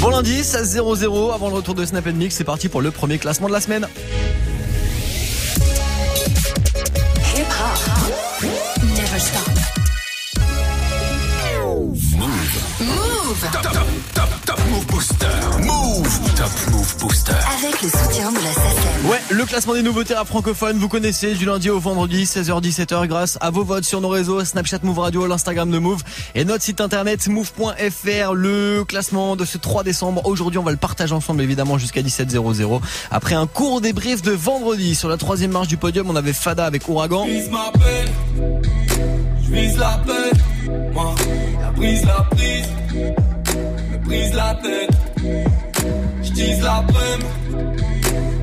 Bon lundi, 16-0-0 avant le retour de Snap Mix, c'est parti pour le premier classement de la semaine. Move. Top, top, top, top Move Booster. Move. Top Move Booster. Avec le soutien de la SACEM. Ouais, classement des nouveautés à francophones, vous connaissez du lundi au vendredi, 16h-17h, grâce à vos votes sur nos réseaux, Snapchat Move Radio, l'Instagram de Move et notre site internet move.fr. Le classement de ce 3 décembre, aujourd'hui on va le partager ensemble évidemment jusqu'à 17h00. Après un court débrief de vendredi, sur la troisième marche du podium, on avait Fada avec Ouragan. Je vise la paix, moi, la prise, la prise, me prise la tête. La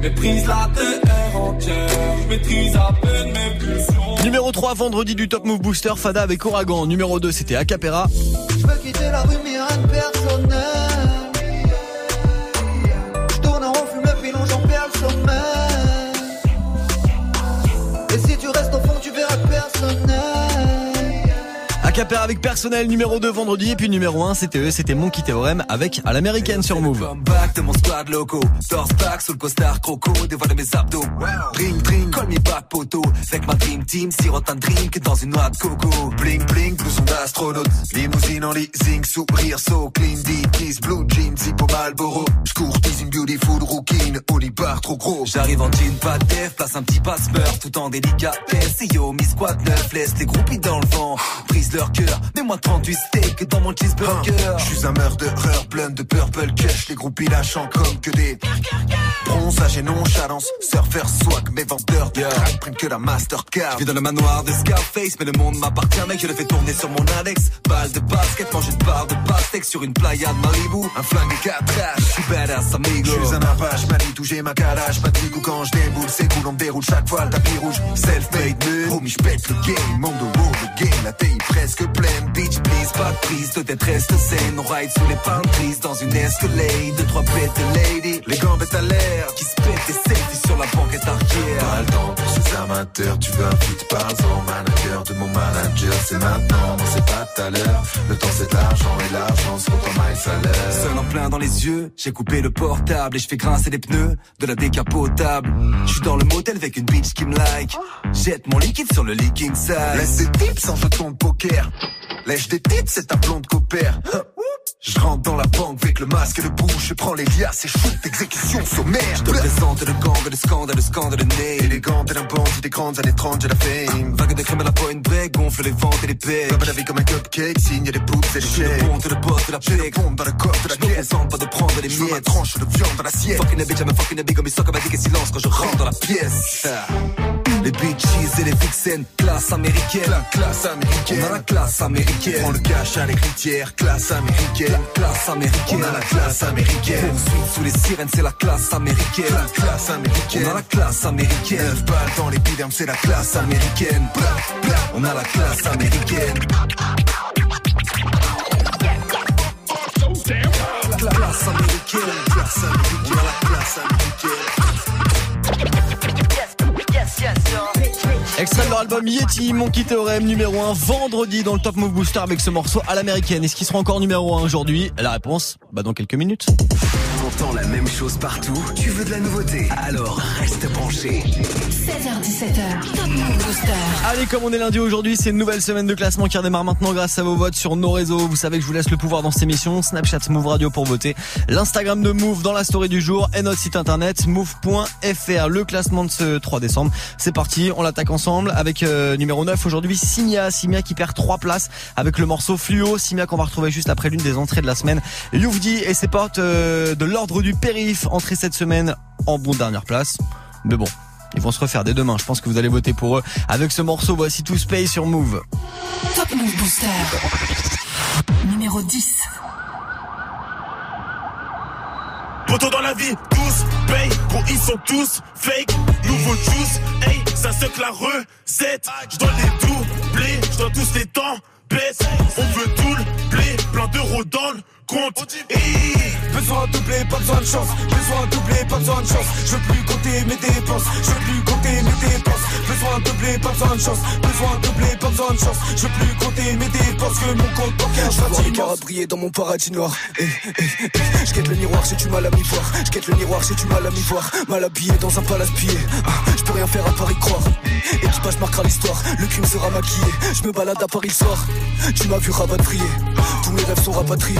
méprise la terre entière. Je maîtrise à peine mes pulsions. Numéro 3, vendredi du Top Move Booster, Fada avec Ouragan. Numéro 2, c'était Acapera. Je veux quitter la rue, mais rien de personnel. Je tourne en rond, fume le pilon, j'en perds le sommeil. Et si tu restes au fond, tu verras que Acapera avec personnel numéro 2 vendredi et puis numéro 1 c'était eux, c'était Monkey Theorem avec à l'américaine sur Move. Back de mon squad loco. Torse back sous le costard croco Dévoile mes abdos. Drink drink call me back poteau. Avec ma dream team sirote un drink dans une noix de coco. Bling bling blouson d'astronaute Limousine en leasing sourire so clean. Deep kiss blue jeans hippo Malboro. J'courtise une beautiful rouquine. Oli bar trop gros. J'arrive en jean pas de def Place un petit passe-meurtre tout en délicatesse Et yo mi squad neuf laisse les groupies dans le vent. Brise leur cœur Mets-moi 38 steaks dans mon cheeseburger Je suis un murderer plein de purple cash Les groupies lâchant comme que des Bronzage et nonchalance Surfer swag mes vendeurs de crack prennent que la Mastercard Je vis dans le manoir de Scarface, mais le monde m'appartient, mec. Je le fais tourner sur mon Alex. Balle de basket, mange une barre de pastèque sur une playa de Malibu. Un flingue et quatre haches Je suis badass, amigo. Je suis un apache, manie, touché ma calage Pas de coup quand je déboule, c'est cool, on déroule chaque fois le tapis rouge Self-made homie, j'pète le game Monde au le game, la taille presque pleine Bitch, please, pas de prise, de tête reste saine. On ride sous les trees dans une Escalade. Deux, trois bêtes de lady. Les gambettes à l'air Qui se pètent des selfies sur la banquette arrière. Pas le temps pour ces amateurs, tu veux un feat par an Manager de mon manager, c'est maintenant, non c'est pas tout à l'heure Le temps c'est de l'argent et l'argent se compte en maille salaire Seul en plein dans les yeux, j'ai coupé le portable et je fais grincer les pneus de la décapotable. Je suis dans le motel avec une bitch qui me like. Jette mon liquide sur le leaking side. Laisse des tips en jeton de poker Lèche des tips, c'est un blonde copère Je rentre dans la banque avec le masque et le bouche Je prends les liasses et shoot exécution sommaire Je te présente le gang, le scandale, le scandale de nez. Élégante et d'un bandit des grandes années 30, j'ai la fame Vague de crème à la point break, gonfle les ventes et les pecs. Comme la vie comme un cupcake, signe des poutres et des Je suis le chèques boss de la pec. pompe dans le corps de la Je me pièce contente pas de prendre les Je veux ma miettes. tranche de viande dans l'assiette Fucking a bitch, I'm a fucking a big, comme il sort comme un dick et silence quand je rentre dans la Pièce Les bitches et les vixens, classe américaine. La classe américaine On a la classe américaine. prend le cash à l'héritière, classe américaine Classe américaine. On a la classe américaine Poursuite sous les sirènes, c'est la classe américaine. La classe américaine On a la classe américaine. Neuf balles dans l'épiderme, c'est la classe américaine. On a la classe américaine. La classe américaine. Classe américaine, on a la classe américaine Just Extrait de leur album Yeti, Monkey Theorem numéro 1 vendredi dans le Top Move Booster avec ce morceau à l'américaine. Est-ce qu'il sera encore numéro 1 aujourd'hui? La réponse, bah dans quelques minutes. T'entends la même chose partout Tu veux de la nouveauté? Alors reste branché. 16h17h. Top Move Booster. Allez, comme on est lundi aujourd'hui, c'est une nouvelle semaine de classement qui redémarre maintenant grâce à vos votes sur nos réseaux. Vous savez que je vous laisse le pouvoir dans cette émission. Snapchat Move Radio pour voter. L'Instagram de Move dans la story du jour et notre site internet move.fr. Le classement de ce 3 décembre. C'est parti, on l'attaque ensemble avec euh, numéro 9 aujourd'hui Simia. Simia qui perd 3 places avec le morceau Fluo. Simia qu'on va retrouver juste après l'une des entrées de la semaine. Youvdi et ses portes euh, de l'ordre du périph entrée cette semaine en bon dernière place. Mais bon, ils vont se refaire dès demain. Je pense que vous allez voter pour eux. Avec ce morceau, voici tout Space sur Move. Top Move Booster. Numéro 10. Poto dans la vie, tous paye, gros ils sont tous fake. Nouveau juice, hey, ça se que la recette. Je dois les doubler, je dois tous les temps baisse. On veut tout le blé, plein d'euros dans le compte. Hey. Besoin de doubler, pas besoin de chance. Besoin de doubler, pas besoin de chance. Je veux plus compter mes dépenses. Je veux plus compter mes dépenses. Besoin de blé, pas besoin de chance. Besoin de blé, pas besoin de chance. Je veux plus compter mes dépenses que mon compte bancaire. Je vois les caras briller dans mon paradis noir. Eh, eh, eh. Je le miroir, j'ai du mal à m'y voir. Je guette le miroir, j'ai du mal à m'y voir. Mal habillé dans un palace pillé. Ah, je peux rien faire à Paris croire. Équipage marquera l'histoire, le crime sera maquillé. Je me balade à Paris le soir. Tu m'as vu rapatrier. Tous mes rêves sont rapatriés.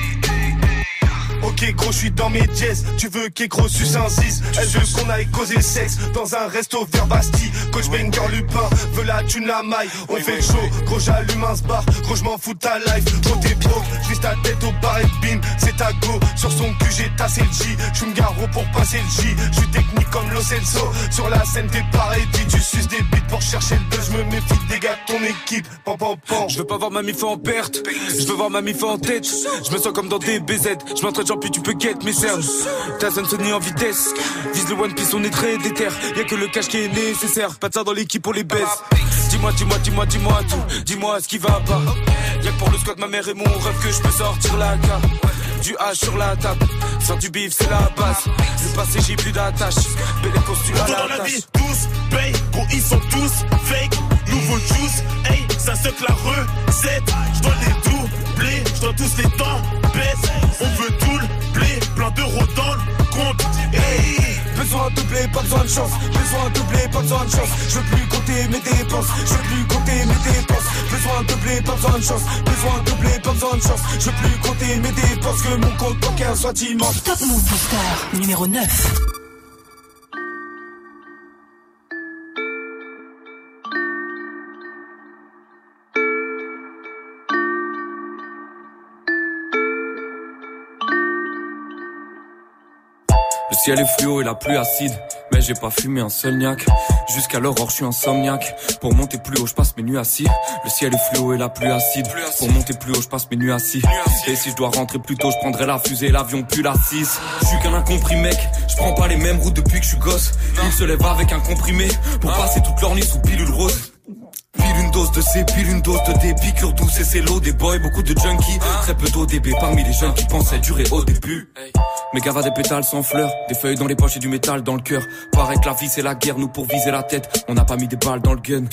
Ok gros, je suis dans mes jazz. Tu veux qu'est gros suce un 6 Elle veut qu'on aille causer sexe dans un resto vers Bastille. Coach Banger Lupin veut la thune la maille. On fait le show, gros j'allume un bar. Gros je m'en fous ta life. Gros t'es broke, j'vise ta tête au bar et bim. C'est ta go. Sur son cul j'ai tassé le J. J'suis me garo pour passer le J. J'suis technique comme Lo Celso. Sur la scène t'es pareil. Tu suces des bites pour chercher le buzz. Je me méfie des gars de ton équipe. Pam pam pam. Je veux pas voir ma mif en perte. Je veux voir ma mif en tête. Je me sens comme dans des BZ. Je m'entraîne puis tu peux guette mes cernes. Ta zone Sony en vitesse. Vise le One Piece, on est très déter. Y'a que le cash qui est nécessaire. Pas de ça dans l'équipe, on les baisse. Dis-moi, dis-moi, dis-moi, dis-moi tout. Dis-moi ce qui va pas. Y'a que pour le squat, ma mère et mon rêve que je peux sortir la carte. Du H sur la table. Sans du bif, c'est la base. Le passé, j'ai plus d'attache. Belle costume à la la vie, tous paye, gros ils sont tous fake. Nouveau juice, hey, ça se la recette. J'dois les doubler, j'dois tous les temps baisse. On veut tout le blé, plein d'euros dans le compte. Hey, Besoin de blé, pas besoin de chance. Besoin de blé, pas besoin de chance. Je veux plus compter mes dépenses. Je veux plus compter mes dépenses. Besoin de blé, pas besoin de chance. Besoin de blé, pas besoin de chance. Je veux plus compter mes dépenses. Que mon compte bancaire soit immense. Top Move Booster numéro 9. Ciel est fluo et la pluie acide. Mais j'ai pas fumé un seul niaque. Jusqu'à l'aurore, je suis insomniaque. Pour monter plus haut, je passe mes nuits assis. Le ciel est fluo et la pluie acide. Pour monter plus haut, je passe mes nuits assis. Et si je dois rentrer plus tôt, je prendrai la fusée, l'avion puis la 6. Je suis qu'un incompris mec. Je prends pas les mêmes routes depuis que je suis gosse. Ils se lèvent avec un comprimé. Pour passer toute leur nuit sous pilule rose. Pile une dose de C, pile une dose de D, piqûre douce et c'est l'eau des boys, beaucoup de junkies, très peu d'ODB parmi les jeunes qui pensaient durer au début. Mes gavas des pétales sans fleurs, des feuilles dans les poches et du métal dans le cœur. Paraît que la vie c'est la guerre, nous pour viser la tête, on n'a pas mis des balles dans le gun.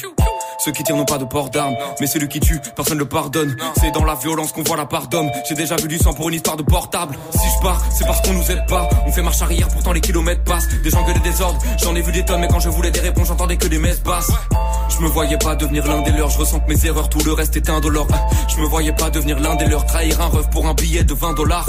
Ceux qui tirent n'ont pas de port d'armes, mais celui qui tue, personne le pardonne. C'est dans la violence qu'on voit la part d'homme. J'ai déjà vu du sang pour une histoire de portable. Si je pars, c'est parce qu'on nous aide pas. On fait marche arrière, pourtant les kilomètres passent. Des gens gueulent des désordres, j'en ai vu des tonnes, mais quand je voulais des réponses, j'entendais que des messes basses. Je me voyais pas devenir l'un des leurs, je ressens que mes erreurs, tout le reste est indolore. Je me voyais pas devenir l'un des leurs, trahir un rêve pour un billet de 20 dollars.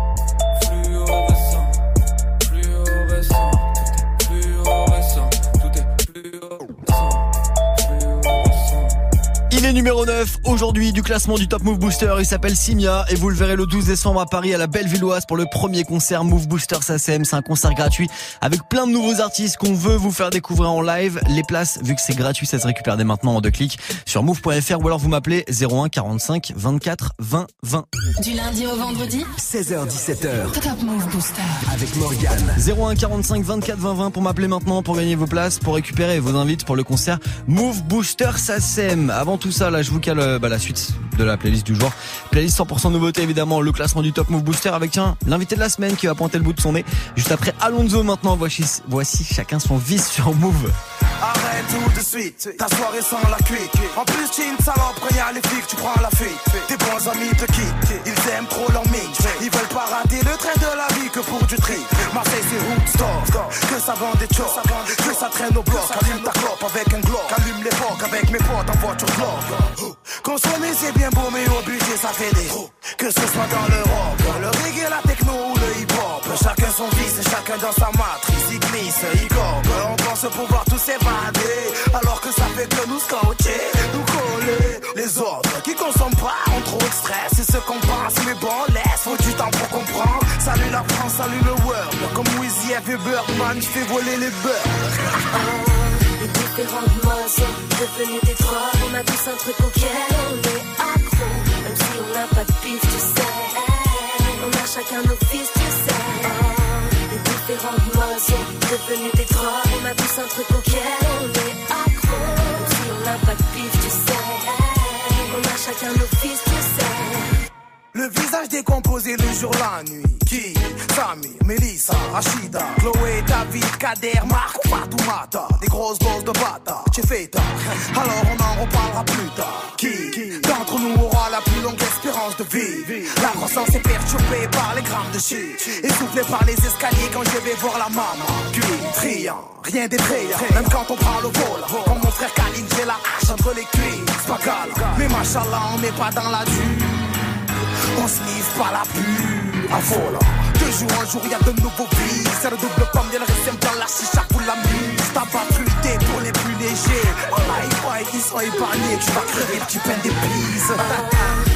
Il est numéro 9 aujourd'hui du classement du Top Move Booster. Il s'appelle Simia et vous le verrez le 12 décembre à Paris à la Bellevilloise pour le premier concert Move Booster SACM. C'est un concert gratuit avec plein de nouveaux artistes qu'on veut vous faire découvrir en live. Les places, vu que c'est gratuit, ça se récupère dès maintenant en deux clics sur move.fr ou alors vous m'appelez 01 45 24 20 20. Du lundi au vendredi, 16h17h Top Move Booster. avec Morgane. 01 45 24 20 20 pour m'appeler maintenant pour gagner vos places, pour récupérer vos invites pour le concert Move Booster SACM. Avant tout ça, là, je vous cale euh, bah, la suite de la playlist du jour. Playlist 100% nouveauté, évidemment, le classement du Top Move Booster avec, tiens, l'invité de la semaine qui va pointer le bout de son nez. Juste après Alonso maintenant, voici, voici chacun son vice sur Move. Tout de suite. Ta soirée sans la cuite. En plus, tu une salope quand y'a les flics, tu prends la fuite. Tes bons amis te quittent, ils aiment trop leur mix. Ils veulent pas rater le train de la vie que pour du tri. Marseille, c'est Woodstock. Que ça vend des chocs, que ça traîne au bloc. Allume ta clope avec un glock. Allume l'époque avec mes potes en voiture glock. Consommer, c'est bien beau, mais au budget, ça fait des Que ce soit dans l'Europe, le reggae, la techno ou le hip-hop. Chacun son vice, chacun dans sa matrice. Il glisse, il. On pense pouvoir tous s'évader. Alors que ça fait que nous scotcher, nous coller. Les autres qui consomment pas ont trop de stress. C'est ce qu'on pense, mais bon, laisse. Faut du temps pour comprendre. Salut la France, salut le world. Comme Wizzy et Birdman, je fais voler les beurres. Les différentes modes sont devenues des drogues. On a tous un truc auquel on est accro. Même si on n'a pas de pif, tu sais. On a chacun nos fils, tu sais. Différentes modes sont devenues des drogues. On a tous un truc auquel on est accro. Si on n'a pas de pif, tu sais. Le visage décomposé le jour, la nuit. Qui Samy, Melissa, Rachida, Chloé, David, Kader, Marc, Fatoumata. Des grosses doses de bata, j'ai fait tard. Alors on en reparlera plus tard. Qui D'entre nous aura la plus longue espérance de vie? La croissance est perturbée par les grammes de shit. Essoufflé par les escaliers quand je vais voir la maman. Puis, triant, rien d'effrayant. Même quand on prend le vol. Comme mon frère Khalil, j'ai la hache entre les cuisses. C'est pas calme. Mais machallah, on n'est pas dans la dure. On se livre pas la pure à vol. De jour en jour, y a de nouveaux vies. C'est le double pomme, y'a le reste dans la chicha pour la mise. T'as pas pour les plus légers. Oh my boy, ils sont épargnés. Tu vas crever, tu peines des bises.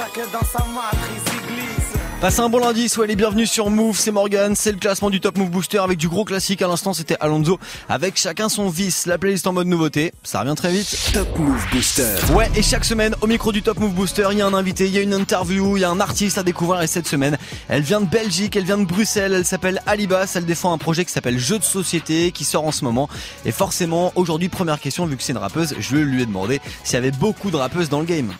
Chacun dans sa matrice, il glisse. Passez un bon lundi, soyez les bienvenus sur Move, c'est Morgan, c'est le classement du Top Move Booster avec du gros classique. À l'instant, c'était Alonso avec chacun son vice. La playlist en mode nouveauté, ça revient très vite. Top Move Booster. Ouais, et chaque semaine, au micro du Top Move Booster, il y a un invité, il y a une interview, il y a un artiste à découvrir. Et cette semaine, elle vient de Belgique, elle vient de Bruxelles, elle s'appelle Alibas, elle défend un projet qui s'appelle Jeu de société, qui sort en ce moment. Et forcément, aujourd'hui, première question, vu que c'est une rappeuse, je lui ai demandé s'il y avait beaucoup de rappeuses dans le game.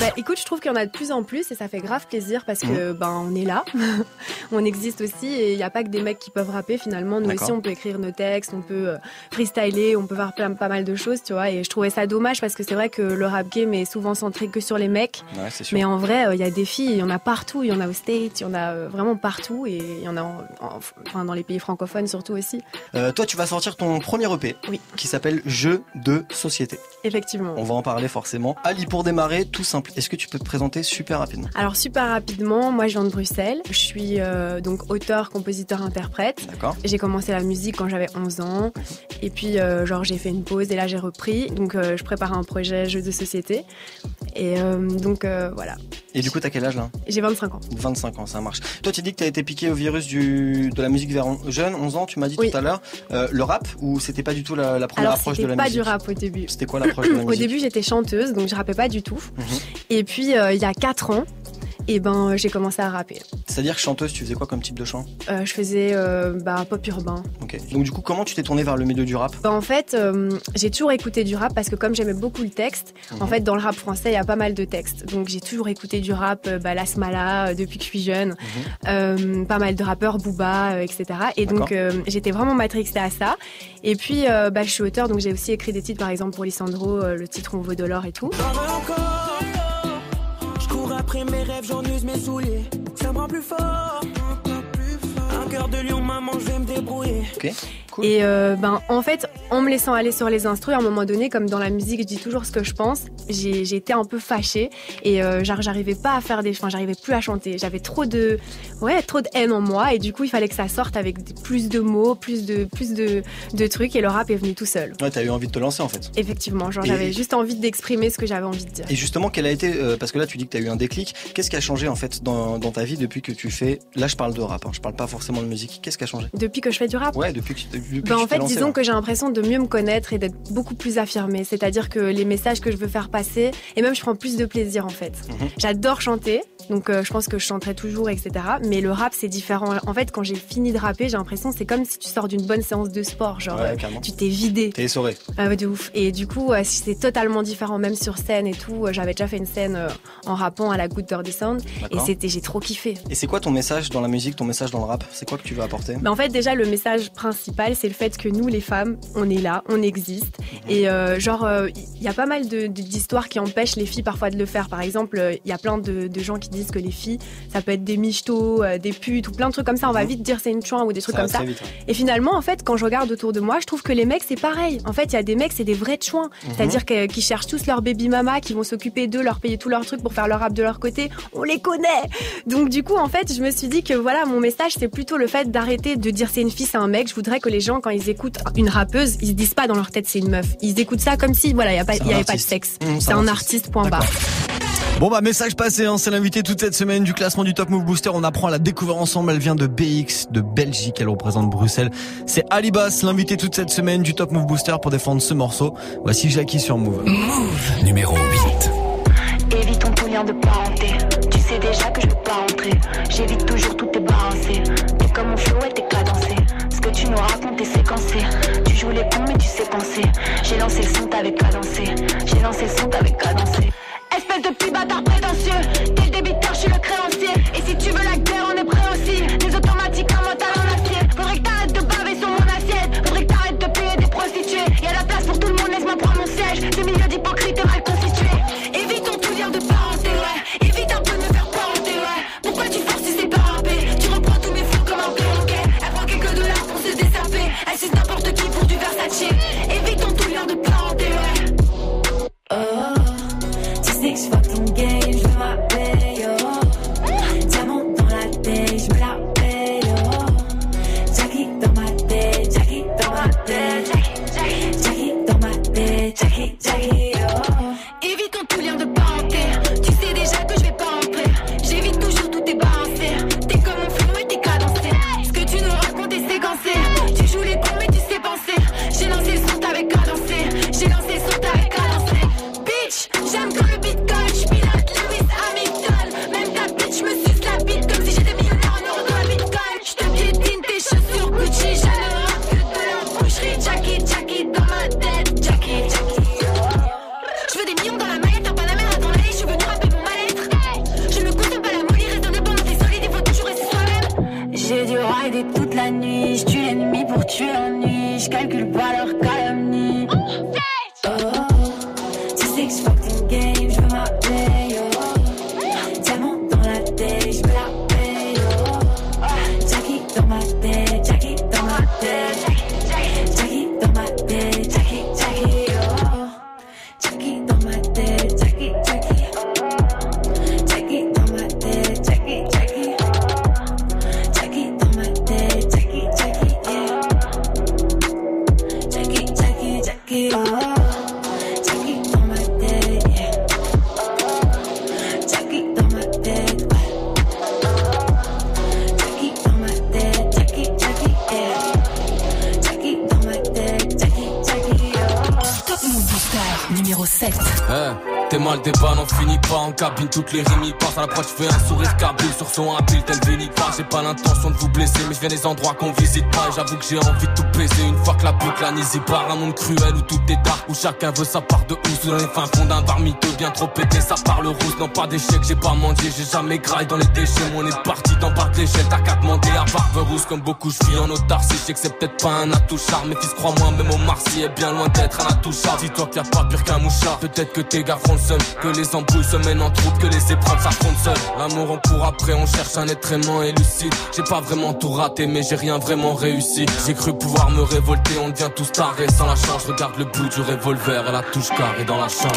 Bah écoute, je trouve qu'il y en a de plus en plus et ça fait grave plaisir parce que ben on est là, on existe aussi et il n'y a pas que des mecs qui peuvent rapper finalement. Nous aussi on peut écrire nos textes, on peut euh, freestyler, on peut faire plein, pas mal de choses, tu vois. Et je trouvais ça dommage parce que c'est vrai que le rap game est souvent centré que sur les mecs. Ouais, Mais en vrai, euh, il y a des filles, il y en a partout, il y en a au States, il y en a euh, vraiment partout et il y en a en- en- enfin, dans les pays francophones surtout aussi. Euh, toi, tu vas sortir ton premier EP Oui. qui s'appelle Jeu de société. Effectivement. On va en parler forcément. Ali, pour démarrer, tout simplement, Est-ce que tu peux te présenter super rapidement? Alors super rapidement, moi je viens de Bruxelles. Je suis euh, donc auteur, compositeur, interprète. D'accord. J'ai commencé la musique quand j'avais 11 ans. Et puis euh, genre j'ai fait une pause et là j'ai repris. Donc euh, je prépare un projet jeu de société. Et donc voilà. Et du coup, t'as quel âge là? J'ai 25 ans. 25 ans, ça marche. Toi, tu dis que t'as été piqué au virus du, de la musique vers jeune, 11 ans, tu m'as dit Oui. tout à l'heure. Euh, le rap, ou c'était pas du tout la, la première Alors approche de c'était la pas musique? du rap au début. C'était quoi l'approche de la Au musique? début j'étais chanteuse donc je rappais pas du tout. Mhm. Et puis euh, il y a 4 ans, et ben j'ai commencé à rapper. C'est-à-dire que chanteuse, tu faisais quoi comme type de chant? Euh, je faisais euh, bah, pop urbain. Ok. Donc du coup, comment tu t'es tourné vers le milieu du rap? Bah, en fait, euh, j'ai toujours écouté du rap parce que comme j'aimais beaucoup le texte, Mhm. en fait, dans le rap français, il y a pas mal de textes. Donc j'ai toujours écouté du rap, euh, bah, Lasmala, euh, depuis que je suis jeune, euh, pas mal de rappeurs, Booba, euh, etc. Et donc Mhm. Euh, j'étais vraiment matrixée à ça. Et puis, euh, bah, je suis auteur, donc j'ai aussi écrit des titres, par exemple pour Lissandro, euh, le titre On vaut de l'or et tout. Encore. Après mes rêves, j'en use mes souliers. Ça me rend plus fort. Un cœur de lion, maman, je vais me débrouiller. Et euh, ben en fait, en me laissant aller sur les instrus, à un moment donné, comme dans la musique, je dis toujours ce que je pense. J'ai été un peu fâchée et euh, j'arrivais pas à faire des, enfin j'arrivais plus à chanter. J'avais trop de, ouais, trop de haine en moi et du coup il fallait que ça sorte avec plus de mots, plus de, plus de, de trucs et le rap est venu tout seul. Ouais, t'as eu envie de te lancer en fait. Effectivement, genre j'avais juste envie d'exprimer ce que j'avais envie de dire. Et justement, quel a été, euh, parce que là tu dis que tu as eu un déclic, qu'est-ce qui a changé en fait dans, dans ta vie depuis que tu fais, là je parle de rap, hein, je parle pas forcément de musique, qu'est-ce qui a changé? Depuis que je fais du rap? Ouais, depuis que, que Ben, en fait, disons que j'ai l'impression de mieux me connaître et d'être beaucoup plus affirmée. C'est-à-dire que les messages que je veux faire passer, et même je prends plus de plaisir en fait. Mhm. J'adore chanter, donc euh, je pense que je chanterai toujours, etc. Mais le rap, c'est différent. En fait, quand j'ai fini de rapper, j'ai l'impression c'est comme si tu sors d'une bonne séance de sport. Genre, Ouais, euh, tu t'es vidé. T'es essoré. Ah ouais, de ouf. Et du coup, euh, c'est totalement différent, même sur scène et tout. Euh, J'avais déjà fait une scène euh, en rappant à la Good Dirty Sound, et c'était, j'ai trop kiffé. Et c'est quoi ton message dans la musique, ton message dans le rap? C'est quoi que tu veux apporter? Mais en fait, déjà, le message principal, c'est le fait que nous, les femmes, on est là, on existe. Mhm. Et euh, genre, il y a pas mal de- de- d'histoires qui empêchent les filles parfois de le faire. Par exemple, euh, il y a plein de, de gens qui disent que les filles, ça peut être des michtos, euh, des putes ou plein de trucs comme ça. On va vite dire c'est une chouin ou des trucs Mhm. Ça comme ça. vite. Et finalement, en fait, quand je regarde autour de moi, je trouve que les mecs, c'est pareil. En fait, il y a des mecs, c'est des vrais chouins. Mhm. C'est-à-dire qu'ils cherchent tous leur baby mama, qui vont s'occuper d'eux, leur payer tous leurs trucs pour faire leur rap de leur côté. On les connaît. Donc, du coup, en fait, je me suis dit que voilà, mon message, c'est plutôt le fait d'arrêter de dire c'est une fille, c'est un mec. Je voudrais que les gens, quand ils écoutent une rappeuse, ils se disent pas dans leur tête c'est une meuf. Ils écoutent ça comme si, voilà, il y a pas, C'est il y un avait pas de sexe. Mmh, c'est un artiste, point barre. Bon bah message passé, hein, c'est l'invité toute cette semaine du classement du Top Move Booster. On apprend à la découvrir ensemble. Elle vient de BX, de Belgique. Elle représente Bruxelles. C'est Alibas, l'invité toute cette semaine du Top Move Booster pour défendre ce morceau. Voici Jackie sur Move. Numéro 8. Évitons tout lien de parenté. Tu sais déjà que je peux pas entrer. J'évite toujours tout. T'es comme mon flow et t'es nous racontes est séquencé. Tu joues les cons mais tu sais penser. J'ai lancé le son, t'avais cadencé. J'ai lancé le son, t'avais cadencé. Espèce de petit bâtard prétentieux. T'es le débiteur, je suis le Toute la nuit, je tue l'ennemi pour tuer l'ennui, je calcule pas leur calomnie. À je fais un sourire cabine sur son habile, tel pas. J'ai pas l'intention de vous blesser, mais je viens des endroits qu'on visite pas. J'avoue que j'ai envie de tout baiser une fois que la boucle a part. Un monde cruel où tout est dark, où chacun veut sa part de Dans les fins fonds d'un bar miteux, bien trop pété, ça parle rousse. Non, pas d'échec, j'ai pas mendié, j'ai jamais graille dans les déchets. on est parti d'en bas de l'échelle, t'as qu'à demander à barbe rousse. Comme beaucoup, je suis en autarcie, je que c'est peut-être pas un atout charme. Mais fils, crois-moi, même au Marcy est bien loin d'être un atout charme. Dis-toi qu'il y a pas pire qu'un mouchard. Peut-être que tes gars feront le seul, que les embrouilles se mènent en troupe, que les épreuves s'affrontent seules. L'amour on court après, on cherche un être aimant et lucide. J'ai pas vraiment tout raté, mais j'ai rien vraiment réussi. J'ai cru pouvoir me révolter, on devient tous tarés sans la chance. Regarde le bout du revolver et la touche carrée dans la chambre.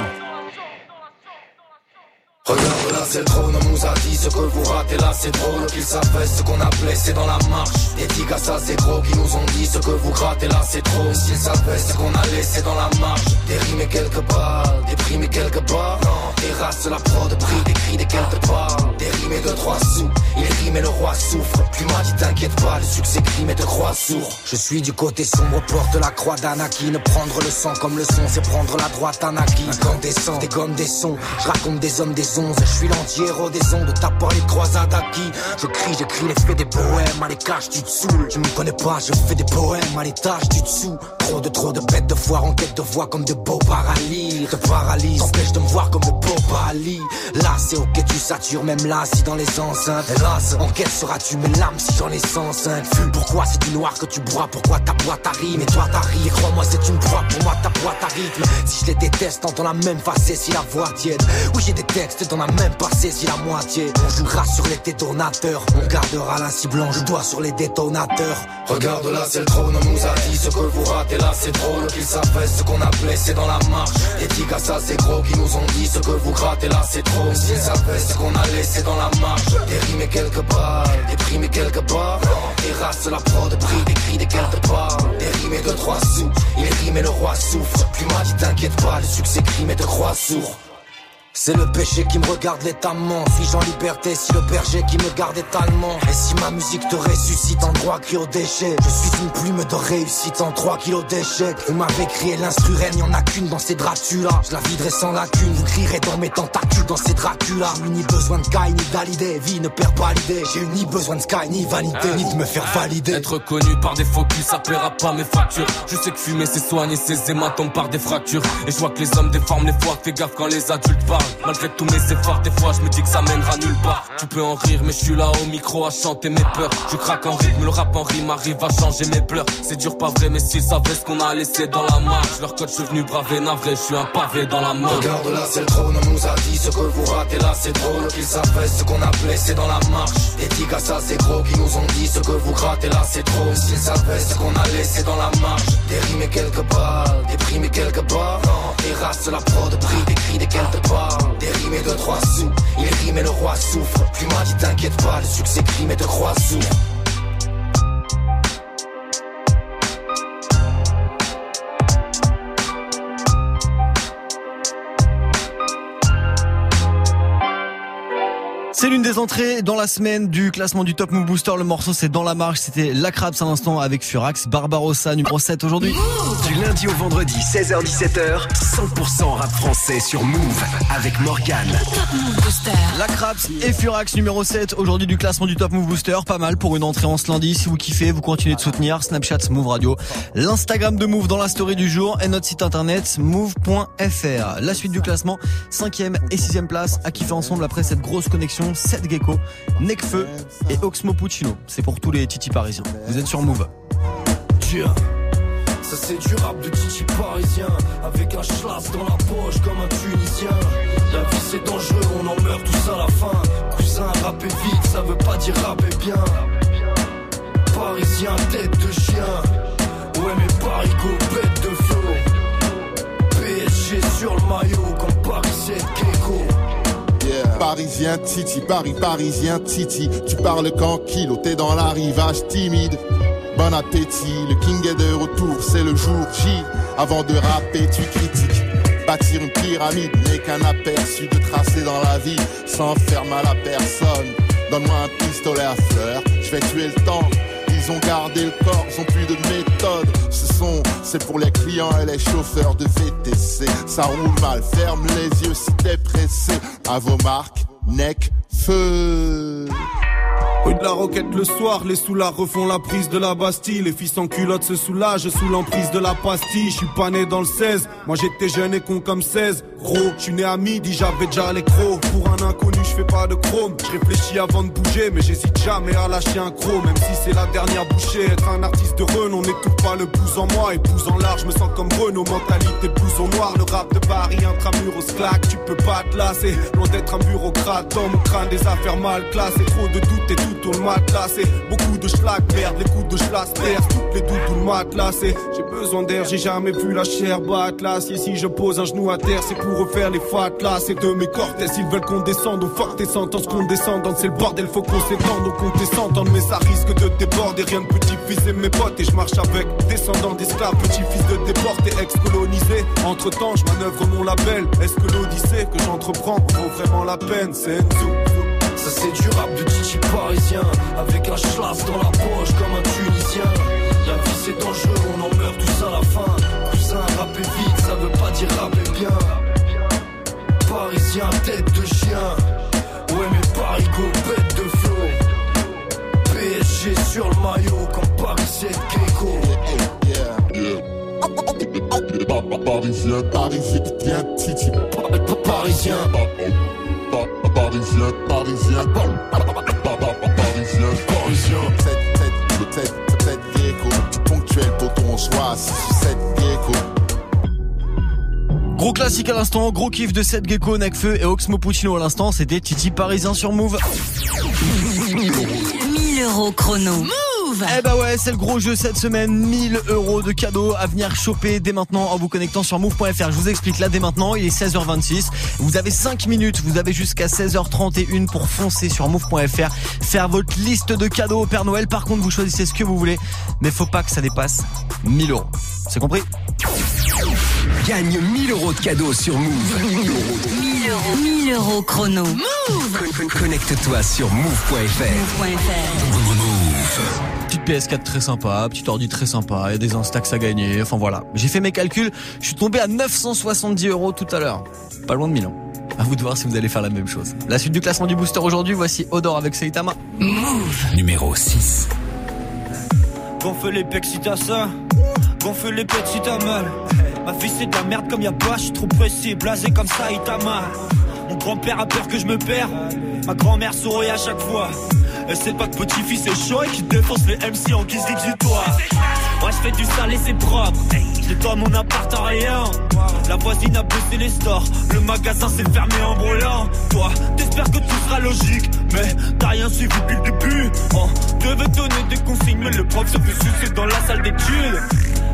Regarde là c'est le trône, on nous a dit ce que vous ratez. Là c'est drôle Qu'ils savent ce qu'on a blessé dans la marche. Des tigres ça c'est gros qui nous ont dit ce que vous grattez là c'est trop. S'ils savaient ce qu'on a laissé dans la marche. Des rimes et quelques balles, des primes et quelques barres Non, la prod, prix, des cris, des quelques balles Des rimes et de trois sous, il rime et le roi souffre Plus m'a dit t'inquiète pas, le succès crime et te croix sourd Je suis du côté sombre, porte la croix d'Anakin Prendre le sang comme le son, c'est prendre la droite Anakin Incandescent, des gommes, des sons, je raconte des hommes, des je suis l'anti-héros des ondes, t'as pas les croisades acquis. Je crie, j'écris les faits des poèmes, à les caches, tu te saoules. Je me connais pas, je fais des poèmes, à l'étage du dessous. De trop de bêtes de foire en quête de voix comme de beaux paralyses. Te paralyse, t'empêche de me voir comme de beaux paralyses. Là, c'est ok, tu satures, même là, si dans les enceintes. Hélas, en quête seras-tu mes lames si j'en ai 105 Pourquoi c'est du noir que tu bois, pourquoi ta boîte arrive? Et toi t'arrives, crois-moi, c'est une proie, pour moi ta boîte arrive. Si je les déteste, entends la même face si la voix tiède. Oui, j'ai des textes T'en as même pas saisi la moitié. On jouera sur les détonateurs, on gardera la cible je dois sur les détonateurs. Regarde là, c'est le trône, on nous a dit ce que vous ratez là, c'est drôle. Qu'ils savent ce qu'on a blessé dans la marche. Tigres, ça c'est gros, qui nous ont dit ce que vous grattez là, c'est trop. S'ils savaient ce qu'on a laissé dans la marche. Et quelques balles, et quelques barres. Races, la prod, prix, des cris, des quelques rimes et de trois sous, il rime et le roi souffre. Plus m'a dit t'inquiète pas, le succès crime et te croix sourd. C'est le péché qui me regarde létamment Suis-je en liberté si le berger qui me garde étalement Et si ma musique te ressuscite en droit cri au déchet? Je suis une plume de réussite en 3 kilos d'échecs. Vous m'avez crié l'instru reine, y'en a qu'une dans ces Dracula. Je la viderai sans lacune, vous crierez dans mes tentacules dans ces Dracula. J'ai ni besoin de Sky ni d'Alidé, vie ne perd pas l'idée. J'ai eu ni besoin de Sky ni vanité, ni de me faire valider. Être connu par des focus, ça paiera pas mes factures. Je sais que fumer c'est soigner ses hématomes par des fractures. Et je vois que les hommes déforment les fois, fais gaffe quand les adultes parlent Malgré tous mes efforts, des fois je me dis que ça mènera nulle part. Tu peux en rire, mais je suis là au micro à chanter mes peurs. Je craque en rythme, le rap en rime arrive à changer mes pleurs. C'est dur, pas vrai, mais s'ils savaient ce qu'on a laissé dans la marche. Leur code, je suis venu braver, navré, je suis un pavé dans la main. Regarde là, c'est le trône, on nous a dit ce que vous ratez là, c'est drôle. Qu'ils savaient ce qu'on a blessé dans la marche. Des tigres, ça c'est gros, qui nous ont dit ce que vous grattez là, c'est trop. S'ils savaient ce qu'on a laissé dans la marche. Des rimes et quelques balles, des primes et quelques barres. Des races, la prod, prix, des cris, des quelques balles. Des rimes et de trois sous, il rime et le roi souffre. Plus m'a dit t'inquiète pas, le succès crime et te croix sourd. C'est l'une des entrées dans la semaine du classement du Top Move Booster. Le morceau c'est Dans la marche. C'était La Crabs à l'instant avec Furax. Barbarossa numéro 7 aujourd'hui. Du lundi au vendredi 16h17h 100% rap français sur Move avec Morgan. La Crabs et Furax numéro 7 aujourd'hui du classement du Top Move Booster. Pas mal pour une entrée en ce lundi. Si vous kiffez, vous continuez de soutenir Snapchat Move Radio, l'Instagram de Move dans la story du jour et notre site internet move.fr. La suite du classement 5ème et 6ème place à kiffer ensemble après cette grosse connexion 7 Gecko, Necfeu et Oxmo Puccino. C'est pour tous les titi parisiens. Vous êtes sur Move. Tiens. Ça c'est du rap de titi parisien Avec un schlass dans la poche comme un tunisien La vie c'est dangereux, on en meurt tous à la fin Cousin, rapper vite, ça veut pas dire rapper bien Parisien, tête de chien Ouais mais Paris bête de flow PSG sur le maillot comme Paris 7 Gecko Parisien Titi, Paris parisien Titi. Tu parles kilo, t'es dans l'arrivage timide. Bon appétit, le king est de retour, c'est le jour J. Avant de rapper, tu critiques. Bâtir une pyramide n'est qu'un aperçu de tracer dans la vie sans faire mal à personne. Donne-moi un pistolet à fleurs, je vais tuer le temps ils ont gardé le corps, ils ont plus de méthode. Ce sont, c'est pour les clients et les chauffeurs de VTC. Ça roule mal, ferme les yeux si t'es pressé. À vos marques, neck, feu. Oui de la roquette le soir, les soulards refont la prise de la Bastille. Les fils en culotte se soulagent sous l'emprise de la pastille. Je suis pas né dans le 16, moi j'étais jeune et con comme 16. Gros, je suis né à midi, j'avais déjà les crocs. Pour un inconnu, je fais pas de chrome. Je réfléchis avant de bouger, mais j'hésite jamais à lâcher un croc. Même si c'est la dernière bouchée, être un artiste de renom n'étouffe pas le pouce en moi. Et en large, je me sens comme Renault. Mentalité pouce en noir, le rap de Paris, intramuros claque. Tu peux pas te lasser, loin d'être un bureaucrate. Dans mon crâne, des affaires mal classées. Trop de doutes et tout tourne mal classé. Beaucoup de schlag, merde, les coups de schlass, perce. Toutes les doutes, tout le matelassé. J'ai besoin d'air, j'ai jamais vu la chair battre l'acier. Si je pose un genou à terre, c'est pour refaire les fatlas. C'est de mes cortès, ils veulent qu'on descende au fort tes sentences, qu'on descende. C'est le bordel, faut qu'on s'étende, donc on descende. Mais ça risque de déborder, rien de fils et mes potes. Et je marche avec descendants d'esclaves, petit fils de déportés, ex-colonisés. Entre temps, je manœuvre mon label. Est-ce que l'odyssée que j'entreprends vaut vraiment la peine? C'est Enzo. Ça c'est du rap de Titi parisien. Avec un schlass dans la poche comme un tunisien. La vie c'est dangereux, on en meurt tous à la fin. Cousin, rapper vite, ça veut pas dire rapper bien. Parisien, tête de chien. Ouais mais Paris go bête de flow PSG sur le maillot comme Paris c'est Gecko Parisien, parisien, titi. Parisien, parisien, parisien, parisien, parisien. Gecko. Ponctuel, poton, soit 6 ou 7 gecko. Gros classique à l'instant, gros kiff de 7 Gecko, Necfeu et Oxmo Puccino à l'instant, c'était Titi Parisien sur Move. 1000 euros chrono. Move Eh bah ouais, c'est le gros jeu cette semaine, 1000 euros de cadeaux à venir choper dès maintenant en vous connectant sur move.fr. Je vous explique là dès maintenant, il est 16h26. Vous avez 5 minutes, vous avez jusqu'à 16h31 pour foncer sur move.fr, faire votre liste de cadeaux au Père Noël. Par contre, vous choisissez ce que vous voulez, mais faut pas que ça dépasse 1000 euros. C'est compris? Gagne 1000 euros de cadeaux sur Move. 1000 euros. 1000 euros. 1000 euros chrono. Move Con- con- Connecte-toi sur move.fr. Petite PS4 très sympa, petit ordi très sympa, il y a des instax à gagner, enfin voilà. J'ai fait mes calculs, je suis tombé à 970 euros tout à l'heure. Pas loin de 1000 ans. À vous de voir si vous allez faire la même chose. La suite du classement du booster aujourd'hui, voici Odor avec Seitama. Move Numéro 6. Gonfle les pecs si t'as ça, gonfle les pecs si t'as mal. Ma fille c'est de la merde comme y'a pas, je suis trop pressé, blasé comme ça, il t'a mal. Mon grand-père a peur que je me perds, ma grand-mère sourit à chaque fois. Elle sait pas que petit-fils est chaud et qu'il défonce les MC en guise d'exutoire. Ouais, je fais du sale et c'est propre. Je nettoie mon appart en rien. La voisine a baissé les stores. Le magasin s'est fermé en brûlant. Toi, t'espères que tout sera logique. Mais t'as rien suivi depuis le début. On devait donner des consignes, mais le prof se fait sucer dans la salle d'études.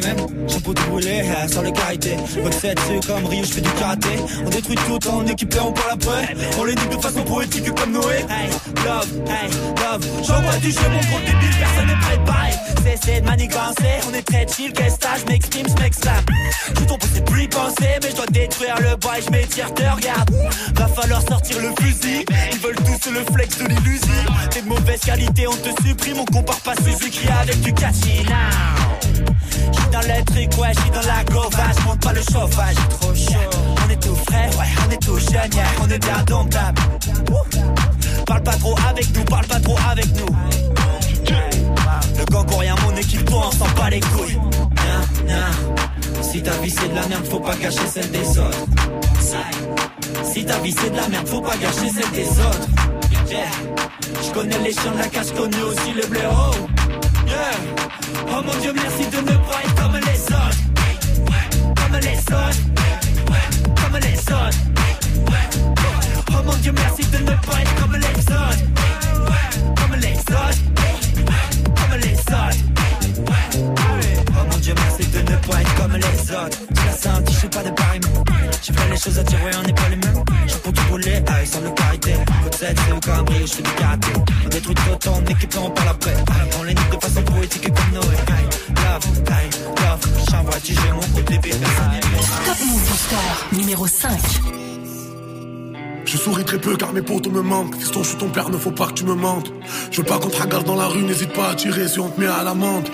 Les mêmes. Chapeau brûlé, euh, sans le carité. Roxette, c'est comme Rio, je fais du karaté. On détruit tout en équipe et on parle après. On les nique de façon poétique comme Noé. Hey, love, hey, love. J'envoie du jeu, mon gros débile, personne n'est préparé. Cessez de manigancer, on est très chill, qu'est-ce que je m'exprime, je m'exclame. Tout ton c'est plus penser, mais je dois détruire le et je m'étire, te regarde. Va falloir sortir le fusil. Ils veulent tous le flex de l'illusion. T'es de mauvaise qualité, on te supprime, on compare pas Suzuki avec du now. J'suis dans le truc, ouais, j'suis dans la gova, monte pas le chauffage, trop chaud. On est tout frais, ouais, on est tout jeune, on est bien domptable. Parle pas trop avec nous, parle pas trop avec nous. Le gang rien, mon équipe, toi, on s'en bat les couilles. Si ta vie c'est de la merde, faut pas cacher celle des autres. Si ta vie c'est de la merde, faut pas gâcher celle des autres. Yeah. Je connais les chiens de la cache, connais aussi le blaireau. Yeah. Oh mon dieu, merci de pas être comme les autres. Comme les autres. Comme les autres. Oh mon dieu, merci de ne pas être comme les autres. Comme les autres. Comme les autres. Oh mon dieu, merci de ne pas être comme les autres. Tu l'as senti, je suis pas de pareil. J'ai fait les choses à ouais, on n'est pas les mêmes. J'ai pour tout rouler, ah, de carité. Côte 7, c'est au cambré, je fais du karaté. On détruit tout on équipe on parle après. On les nique de façon poétique comme Noé. Hey, love, hey, love. J'envoie du jeu, mon côté bébé, personne n'est Top Move Booster, numéro 5. Je souris très peu car mes potos me manquent. Fiston, je suis ton père, ne faut pas que tu me mentes. Je veux pas qu'on te regarde dans la rue, n'hésite pas à tirer si on te met à l'amende.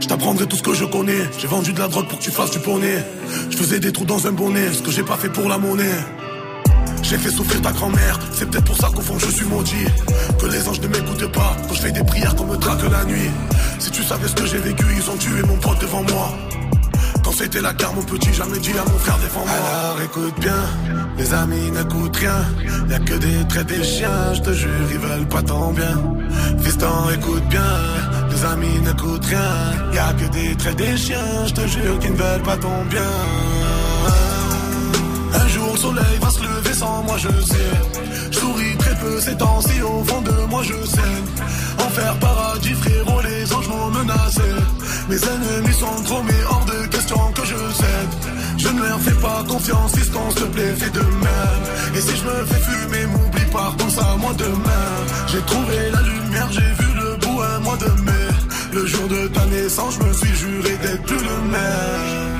Je t'apprendrai tout ce que je connais. J'ai vendu de la drogue pour que tu fasses du poney. Je faisais des trous dans un bonnet, ce que j'ai pas fait pour la monnaie. J'ai fait souffrir ta grand-mère, c'est peut-être pour ça qu'au fond je suis maudit. Que les anges ne m'écoutent pas quand je fais des prières qu'on me traque la nuit. Si tu savais ce que j'ai vécu, ils ont tué mon pote devant moi. Quand c'était la guerre, mon petit, jamais dit à mon frère défends-moi. Alors écoute bien, les amis n'écoutent rien. Y'a que des traits des chiens, je te jure, ils veulent pas ton bien. Fiston, écoute bien, les amis n'écoutent rien. Y'a que des traits des chiens, je te jure, qu'ils ne veulent pas ton bien. Un jour le soleil va se lever sans moi je sais. Je souris très peu ces temps-ci au fond de moi je saigne Enfer paradis frérot les anges m'ont menacé. Mes ennemis sont trop mais hors de question que je cède. Je ne leur fais pas confiance si s'il te plaît fais de même. Et si je me fais fumer m'oublie pas pense à moi demain. J'ai trouvé la lumière j'ai vu le bout un mois de mai. Le jour de ta naissance je me suis juré d'être plus le même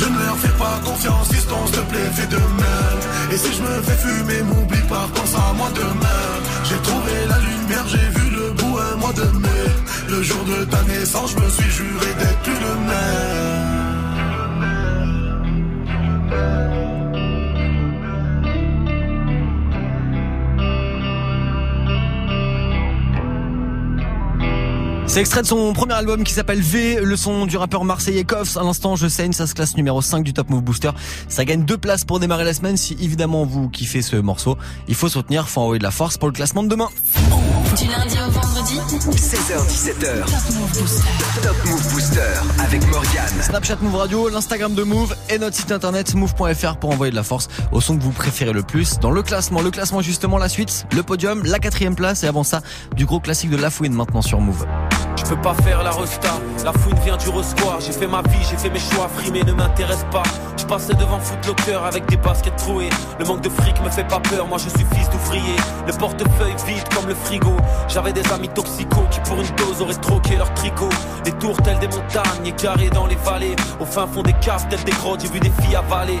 Je ne leur fais pas confiance fiston s'il te plaît fais de même. Et si je me fais fumer m'oublie pas pense à moi demain. J'ai trouvé la lumière j'ai vu le bout un mois de mai. Le jour de ta naissance je me suis juré d'être plus le même C'est extrait de son premier album qui s'appelle V, le son du rappeur marseillais Koffs. À l'instant, je saigne, ça se classe numéro 5 du Top Move Booster. Ça gagne deux places pour démarrer la semaine. Si évidemment vous kiffez ce morceau, il faut soutenir, faut envoyer de la force pour le classement de demain. Du lundi au vendredi 16h17h. Top Move Booster avec Morgane. Snapchat Move Radio, l'Instagram de Move et notre site internet move.fr pour envoyer de la force au son que vous préférez le plus dans le classement. Le classement justement la suite, le podium, la quatrième place et avant ça du gros classique de La Fouine maintenant sur Move. Je peux pas faire la resta, la fouine vient du resquoir. J'ai fait ma vie, j'ai fait mes choix, frimer ne m'intéresse pas. Je passais devant Footlocker avec des baskets trouées. Le manque de fric me fait pas peur, moi je suis fils d'ouvrier. Le portefeuille vide comme le frigo. J'avais des amis toxicaux qui pour une dose auraient troqué leur tricot. Les tours telles des montagnes, carrés dans les vallées. Au fin fond des caves telles des grottes, j'ai vu des filles avaler.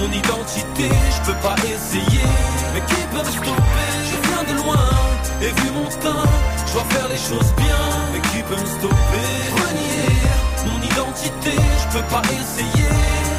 mon identité, je peux pas essayer, mais qui peut me stopper? Je viens de loin, et vu mon teint, je dois faire les choses bien, mais qui peut me stopper? Renier mon identité, je peux pas essayer,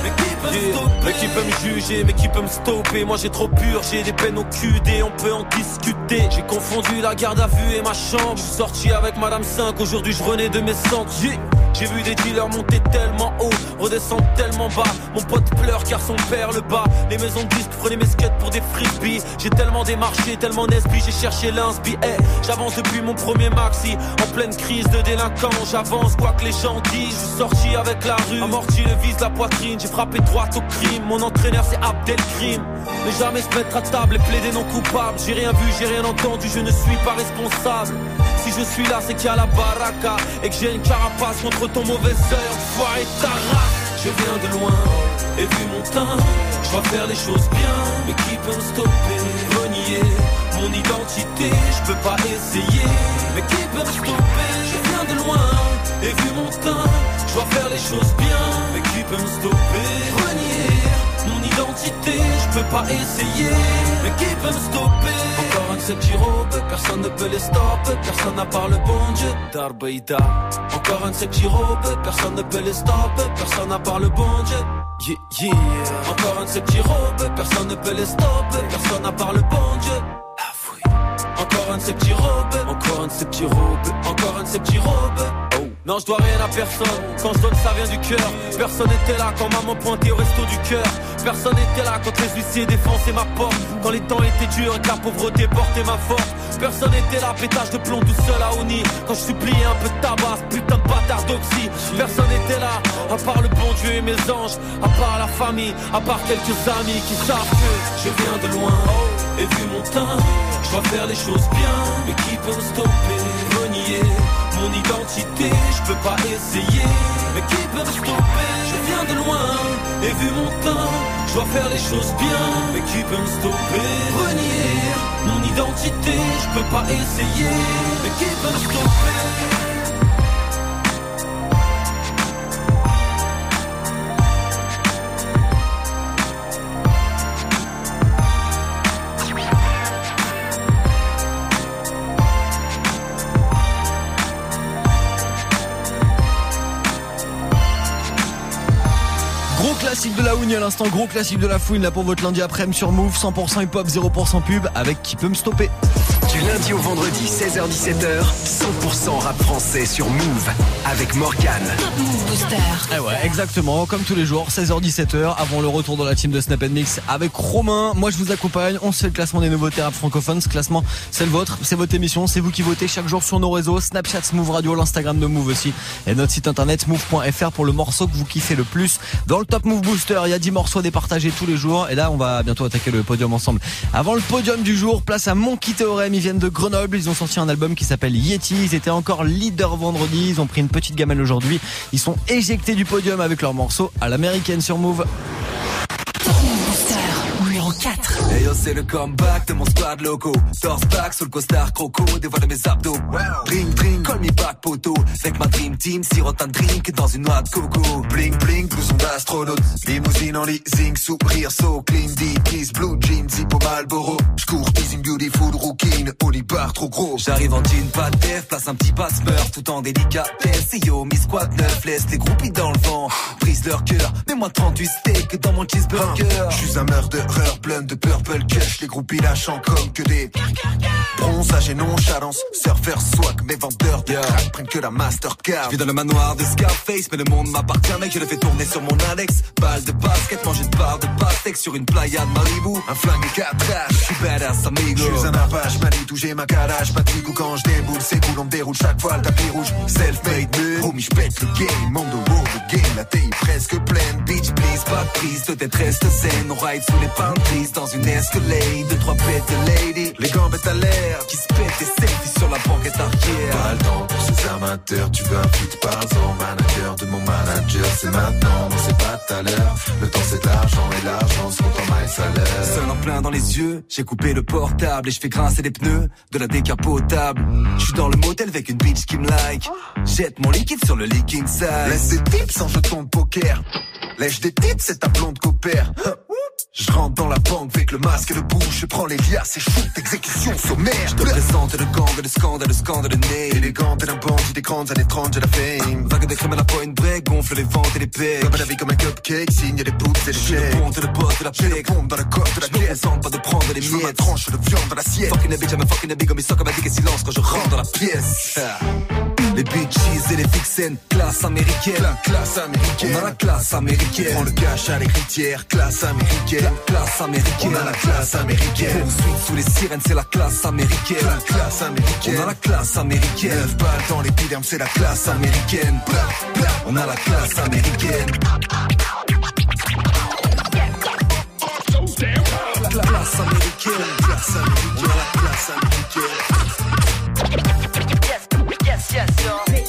mais qui peut me stopper? Mais qui peut me juger, mais qui peut me stopper? Moi j'ai trop pur, j'ai des peines au QD, on peut en discuter. J'ai confondu la garde à vue et ma chambre. Je suis sorti avec Madame 5, aujourd'hui je renais de mes Yeah. J'ai vu des dealers monter tellement haut, redescendre tellement bas. Mon pote pleure car son père le bat. Les maisons de disques prenaient mes skates pour des frisbees. J'ai tellement démarché, tellement nesbi, j'ai cherché l'inspi. Eh, j'avance depuis mon premier maxi. En pleine crise de délinquance, j'avance quoi que les gens disent. Je suis sorti avec la rue, amorti le vise la poitrine. J'ai frappé droit au crime. Mon entraîneur c'est Abdelkrim. Mais jamais se mettre à table et plaider non coupable. J'ai rien vu, j'ai rien entendu, je ne suis pas responsable. Si je suis là, c'est qu'il y a la baraka et que j'ai une carapace contre ton mauvais œil. Enfoiré ta race. Je viens de loin et vu mon teint, je dois faire les choses bien. Mais qui peut me stopper Renier mon identité, je peux pas essayer. Mais qui peut me stopper? Je viens de loin et vu mon teint, je dois faire les choses bien. Mais qui peut me stopper Renier identité, je peux pas essayer. Mais qui peut me stopper? Encore un de ces robes, personne ne peut les stopper. Personne n'a part le bon Dieu. Darbeida. Encore un de ces personne ne peut les stopper. Personne n'a part le bon Dieu. Yeah, yeah. Encore un de ces personne ne peut les stopper. Personne n'a part le bon Dieu. Encore un de ces petits robes, encore un de ces petits robes, encore un de ces petits robes. Non, je dois rien à personne. Quand je donne, ça vient du cœur. Personne n'était là quand maman pointait au resto du cœur. Personne n'était là quand les huissiers défonçaient ma porte. Quand les temps étaient durs et que la pauvreté portait ma force. Personne n'était là, pétage de plomb tout seul à Oni. Quand je suppliais un peu de tabac, putain de bâtard d'oxy. Personne n'était là, à part le bon Dieu et mes anges. À part la famille, à part quelques amis qui savent que je viens de loin. Et vu mon teint, je dois faire les choses bien. Mais qui peut me stopper? Renier mon identité, je peux pas essayer. Mais qui peut me stopper? Je viens de loin, et vu mon teint, je dois faire les choses bien. Mais qui peut me stopper? Renier mon identité, je peux pas essayer. Mais qui peut me stopper? Classique de la Hougne à l'instant, gros classique de la fouine là pour votre lundi après-midi sur Move, 100% hip-hop, 0% pub avec qui peut me stopper. Du lundi au vendredi, 16h-17h, 100% rap français sur Move avec Morgan. Move Booster. Eh ouais, exactement, comme tous les jours, 16h-17h, avant le retour dans la team de Snap Mix avec Romain. Moi je vous accompagne, on se fait le classement des nouveautés rap francophones. Ce classement, c'est le vôtre, c'est votre émission, c'est vous qui votez chaque jour sur nos réseaux, Snapchat, Move Radio, l'Instagram de Move aussi, et notre site internet move.fr pour le morceau que vous kiffez le plus. Dans le Top Move Booster, il y a 10 morceaux départagés tous les jours, et là on va bientôt attaquer le podium ensemble. Avant le podium du jour, place à Monkey Théorème, ils viennent de Grenoble, ils ont sorti un album qui s'appelle Yeti, ils étaient encore leader vendredi, ils ont pris une petite gamelle aujourd'hui, ils sont éjectés du podium avec leur morceau à l'américaine sur Move. C'est le comeback de mon squad loco. Torse back sur le costard croco, dévoile mes abdos. Drink, drink, call me back poteau. Avec ma dream team, sirote un drink dans une noix de coco. Bling, bling, blouson d'astronaute. Limousine en leasing, sourire, so clean, deep kiss, blue jeans, hippo Malboro. J'cours, teasing, beautiful, rookie, Oli bar trop gros. J'arrive en jean, pas de def, place un petit passe-meurtre, tout en délicatesse. Et yo, mi squad neuf, laisse les groupies dans le vent. Brise leur cœur, mets-moi 38 steaks dans mon cheeseburger. Je suis un murderer plein de purple cash, les groupies lâchant comme que des bronzage et nonchalance, surfer swag, mes vendeurs de crack prennent que la Mastercard. Je vis dans le manoir de Scarface, mais le monde m'appartient, mec, je le fais tourner sur mon Alex. Balle de basket, mange une barre de pastèque sur une playa de Malibu. Un flingue et quatre H, je suis badass amigo. Je suis un apache, manie, touché ma calage, pas de ou quand je déboule, c'est cool, on me déroule chaque fois le tapis rouge. Self-made man, homie, j'pète le game, monde de world, game, la taille presque pleine. Bitch, please, pas de prise, de tête reste saine, on ride sous les trees dans une escalade, deux, trois bêtes lady, les gambettes à l'air, qui se pètent et selfies sur la banquette arrière. Pas le temps pour ces amateurs, tu veux un feat par an, manager de mon manager, c'est maintenant, non c'est pas tout à l'heure. Le temps c'est de l'argent et l'argent se compte en maille salaire. Seul en plein dans les yeux, j'ai coupé le portable et je fais grincer les pneus de la décapotable. Je suis dans le motel avec une bitch qui me like. Jette mon liquide sur le leaking side. Laisse des tips sans jeton de poker. Lèche des tips, c'est ta blonde copère. Banque avec le masque et le bouche, je prends les liasses et shoot, exécution sommaire. Je te présente le gang, le scandale, le scandale, le nez. Élégante et d'un bandit des grandes années 30, j'ai la fame. Vague de crème à la point break, gonfle les ventes et les pecs. Comme la vie comme un cupcake, signe des poutres et des chèques. Je ponte le boss de la le pompe dans le corps de la pièce. Je pas de prendre les ma miettes. tranche de viande dans l'assiette. Fucking a bitch, I'm a fucking a big, comme il sort comme un dick et silence quand je rentre dans la pièce. Les bitches et les fixens, classe américaine. La classe américaine. On a la classe américaine. On prend le cash à l'écritière, classe américaine. Classe américaine. On a la classe américaine. Poursuite sous les sirènes, c'est la classe américaine. La classe américaine. On a la classe américaine. Neuf balles dans l'épiderme, c'est la classe américaine. On a la classe américaine. La classe américaine. Classe américaine. On a la classe américaine.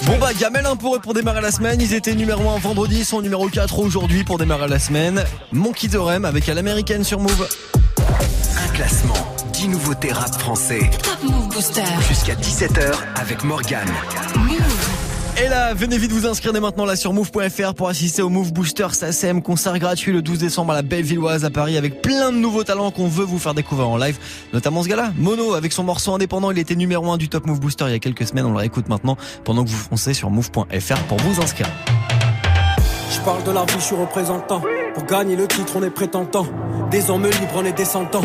Bon bah Gamel un pour eux pour démarrer la semaine, ils étaient numéro 1 vendredi, ils sont numéro 4 aujourd'hui pour démarrer la semaine. Monkey the Rem avec à l'américaine sur Move. Un classement, 10 nouveautés rap français. Top Move Booster. Jusqu'à 17h avec Morgane. Et là, venez vite vous inscrire dès maintenant là sur move.fr pour assister au Move Booster SACM concert gratuit le 12 décembre à la Bellevilloise à Paris avec plein de nouveaux talents qu'on veut vous faire découvrir en live, notamment ce gars-là, Mono avec son morceau indépendant, il était numéro 1 du Top Move Booster il y a quelques semaines, on le réécoute maintenant pendant que vous foncez sur move.fr pour vous inscrire. Je parle de la vie, je suis représentant. Pour gagner le titre, on est prétentant. Des hommes libres, on est descendants.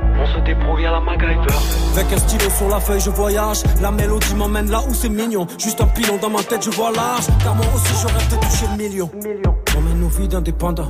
On se débrouille à la MacGyver. Avec un stylo sur la feuille, je voyage. La mélodie m'emmène là où c'est mignon. Juste un pilon dans ma tête, je vois large. Car moi aussi, je rêve de toucher le million. On mène nos vies d'indépendants.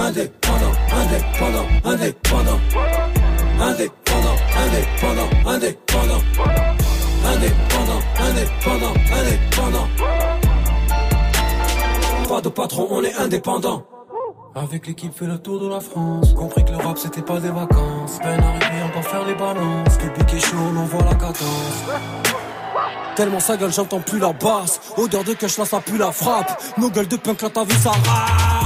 Indépendant, indépendant, indépendant. Indépendant, indépendant, indépendant. Indépendant, indépendant, indépendant. Pas de patron, on est indépendant. Avec l'équipe fait le tour de la France. Compris que le rap c'était pas des vacances. Peine arrivée, doit faire les balances. Public est chaud, on envoie la cadence. Tellement sa gueule, j'entends plus la basse. Odeur de cash, là ça pue la frappe. Nos gueules de punk, là t'as vu ça rap.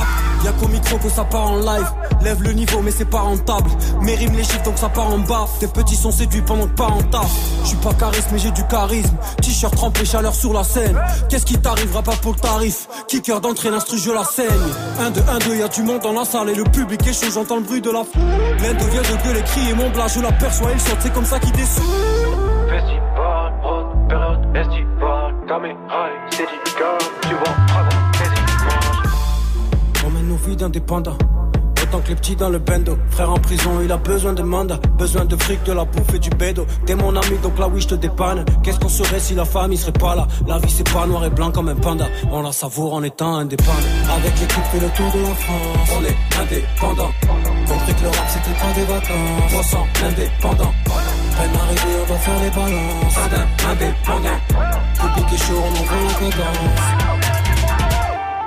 Y'a qu'au micro que ça part en live. Lève le niveau, mais c'est pas rentable. Mes rimes les chiffres, donc ça part en baffe. Tes petits sont séduits pendant que pas en taf. J'suis pas charisme, mais j'ai du charisme. T-shirt trempé, chaleur sur la scène. Qu'est-ce qui t'arrivera pas pour le tarif? Kicker d'entrée, l'instru, je la saigne. 1, 2, 1, 2, y'a du monde dans la salle et le public est chaud, j'entends le bruit de la foule. L'un devient de gueuler, crier mon blas, je l'aperçois, il saute, c'est comme ça qu'il descend. Festival, haute période tu vois, vies d'indépendants. Autant que les petits dans le bendo. Frère en prison, il a besoin de mandat. Besoin de fric, de la bouffe et du bédo. T'es mon ami, donc là oui, je te dépanne. Qu'est-ce qu'on serait si la famille serait pas là? La vie, c'est pas noir et blanc comme un panda. On la savoure en étant indépendant. Avec l'équipe, fait le tour de la France. On est indépendant. Compris que le rap, c'était pas des vacances. On sent indépendant. Peine arrivée, on doit faire les balances. Indépendant, public est chaud, on en veut la cadence.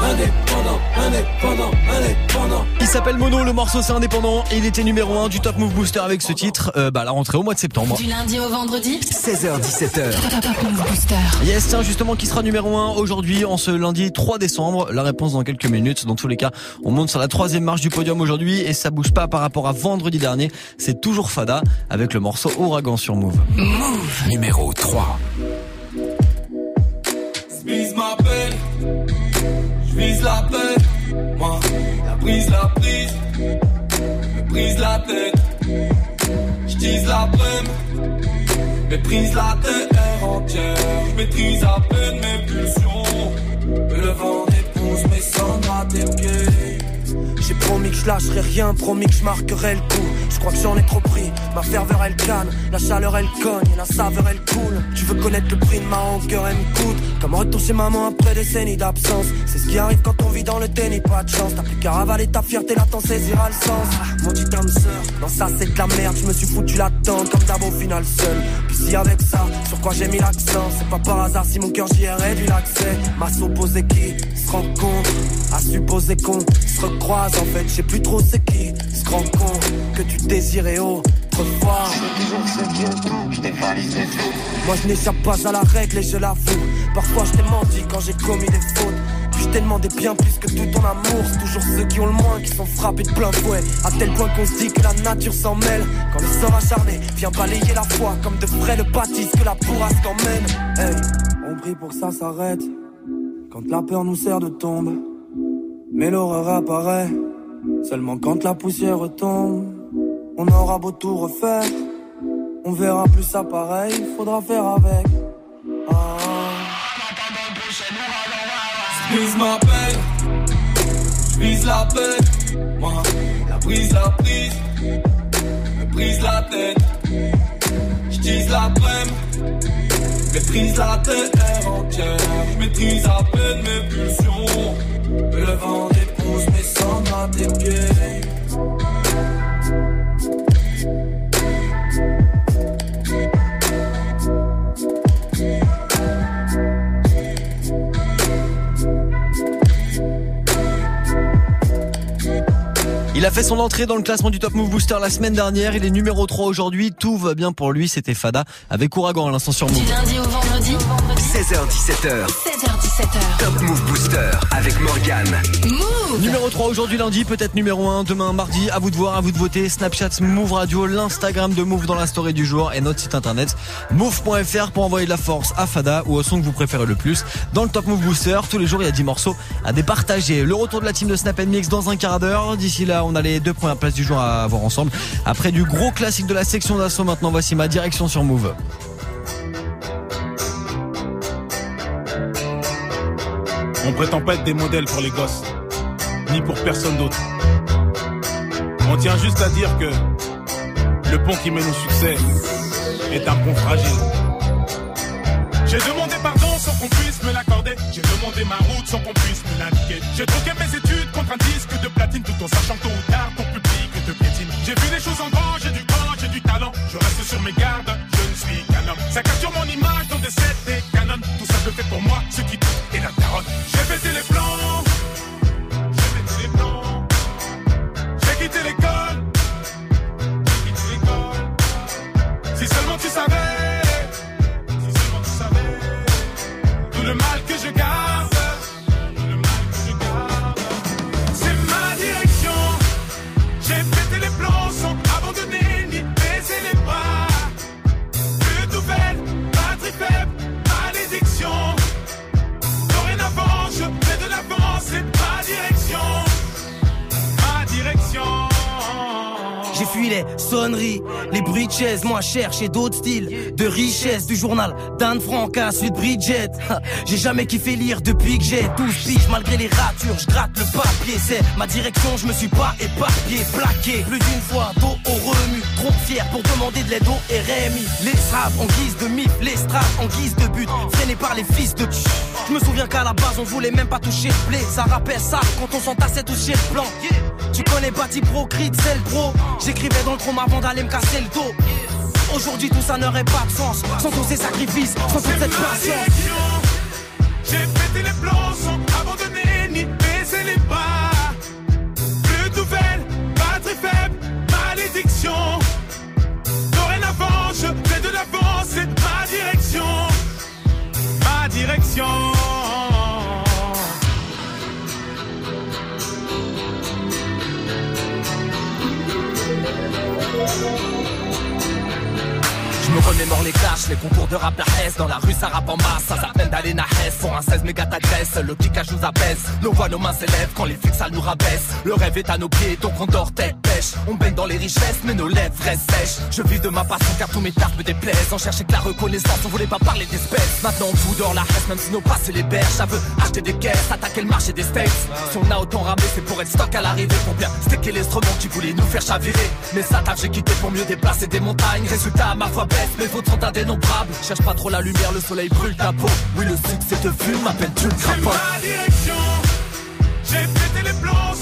Indépendant, indépendant, indépendant. Il s'appelle Mono, le morceau c'est indépendant et il était numéro 1 du Top Move Booster avec ce titre, euh, bah la rentrée au mois de septembre. Du lundi au vendredi 16h17h. Top, Top Move Booster. Yes, tiens, justement, qui sera numéro 1 aujourd'hui, en ce lundi 3 décembre? La réponse dans quelques minutes. Dans tous les cas, on monte sur la troisième marche du podium aujourd'hui et ça bouge pas par rapport à vendredi dernier. C'est toujours Fada avec le morceau Ouragan sur Move. Move. Numéro 3. J'vise la paix. Moi, la prise, la prise, me prise la tête. J'tise la peine, méprise la terre entière. J'maîtrise à peine mes pulsions. Le vent épouse mes cendres à tes pieds. J'ai promis que je lâcherai rien, promis que je marquerai le coup. Je crois que j'en ai trop pris. Ma ferveur elle canne, la chaleur elle cogne, la saveur elle coule. Tu veux connaître le prix de ma rancœur, elle me coûte. Comme retour chez maman après des décennies d'absence. C'est ce qui arrive quand on vit dans le déni, pas de chance. T'as plus qu'à ravaler ta fierté, là t'en saisira le sens. Ah, Mon dit âme sœur, non ça c'est de la merde. Je me suis foutu la tente comme d'abord au final seul. Puis si avec ça, sur quoi j'ai mis l'accent, c'est pas par hasard si mon cœur j'y ai réduit l'accès. Ma supposé qui se rencontre, à supposer qu'on se En fait, je sais plus trop c'est qui se rend compte que tu désirais autrefois. Moi je n'échappe pas à la règle et je l'avoue. Parfois je t'ai menti quand j'ai commis des fautes. Puis je t'ai demandé bien plus que tout ton amour. C'est toujours ceux qui ont le moins qui sont frappés de plein fouet. À tel point qu'on se dit que la nature s'en mêle. Quand le sort acharné vient balayer la foi comme de frais le baptise que la bourrasque emmène. Hey, on prie pour que ça s'arrête. Quand la peur nous sert de tombe. Mais l'horreur apparaît seulement quand la poussière tombe. On aura beau tout refaire, on verra plus ça pareil, faudra faire avec. Ah. J'vise ma peine, j'vise la paix. Moi, la prise, la prise, me prise la tête. J'tise la prème, méprise la terre entière. J'maîtrise à peine mes pulsions. Le vent épouse mes cendres à tes pieds. Il a fait son entrée dans le classement du Top Move Booster la semaine dernière. Il est numéro 3 aujourd'hui. Tout va bien pour lui. C'était Fada avec Ouragan à l'instant sur Move. 16h17h. 16h17h. Top Move Booster avec Morgane. Move. Numéro 3 aujourd'hui lundi, peut-être numéro 1 demain mardi. À vous de voir, à vous de voter. Snapchat Move Radio, l'Instagram de Move dans la story du jour et notre site internet move.fr pour envoyer de la force à Fada ou au son que vous préférez le plus. Dans le Top Move Booster, tous les jours il y a 10 morceaux à départager. Le retour de la team de Snap Mix dans un quart d'heure. D'ici là, on a les deux premières places du jour à voir ensemble. Après du gros classique de la section d'assaut, maintenant voici ma direction sur Move. On prétend pas être des modèles pour les gosses, ni pour personne d'autre. On tient juste à dire que le pont qui mène au succès est un pont fragile. J'ai demandé pardon sans qu'on puisse me l'accorder. J'ai demandé ma route sans qu'on puisse me l'indiquer. J'ai troqué mes études contre un disque de platine tout en sachant tôt ou tard ton public te piétine. J'ai vu les choses en les bruits de chaises, moi chercher d'autres styles de richesse. Du journal d'Anne Frank à Sud Bridget. J'ai jamais kiffé lire depuis que j'ai 12 piges, malgré les ratures, je gratte le papier. C'est ma direction, je me suis pas éparpillé, plaqué. Plus d'une fois, dos au remue, fier pour demander de l'aide au RMI. Les straps en guise de mif, les straps en guise de but, freinés par les fils de Je me souviens qu'à la base on voulait même pas toucher le blé. Ça rappelle ça quand on s'entassait toucher le plan. Tu connais Bati Pro, Crit, c'est le pro. J'écrivais dans le chrome avant d'aller me casser le dos. Aujourd'hui tout ça n'aurait pas de sens sans tous ces sacrifices, sans toute cette patience. J'ai pété les plans sans abandonner ni baisser les bras. Plus de nouvelles, batterie faible, malédiction. Je me remémore les clashs, les concours de rap la S Dans la rue ça rappe en masse, ça s'appelle d'aller na Pour un 16 méga t'agresse, le kickage nous apaise Nos voix, nos mains s'élèvent quand les flics ça nous rabaisse. Le rêve est à nos pieds, donc on dort tête On baigne dans les richesses, mais nos lèvres restent sèches. Je vis de ma passion car tous mes tartes me déplaisent. On cherchait que la reconnaissance, on voulait pas parler d'espèces. Maintenant on fout la reste, même si nos passes les berges. Ça veut acheter des caisses, attaquer le marché des steaks. Si on a autant ramé, c'est pour être stock à l'arrivée. Pour bien sticker l'instrument qui voulait nous faire chavirer. Mais ça taf j'ai quitté pour mieux déplacer des montagnes. Résultat ma foi baisse, mes fautes sont indénombrables. Cherche pas trop la lumière, le soleil brûle ta peau. Oui le succès te fume, m'appelle-tu le C'est crapaud ma. J'ai pété les plans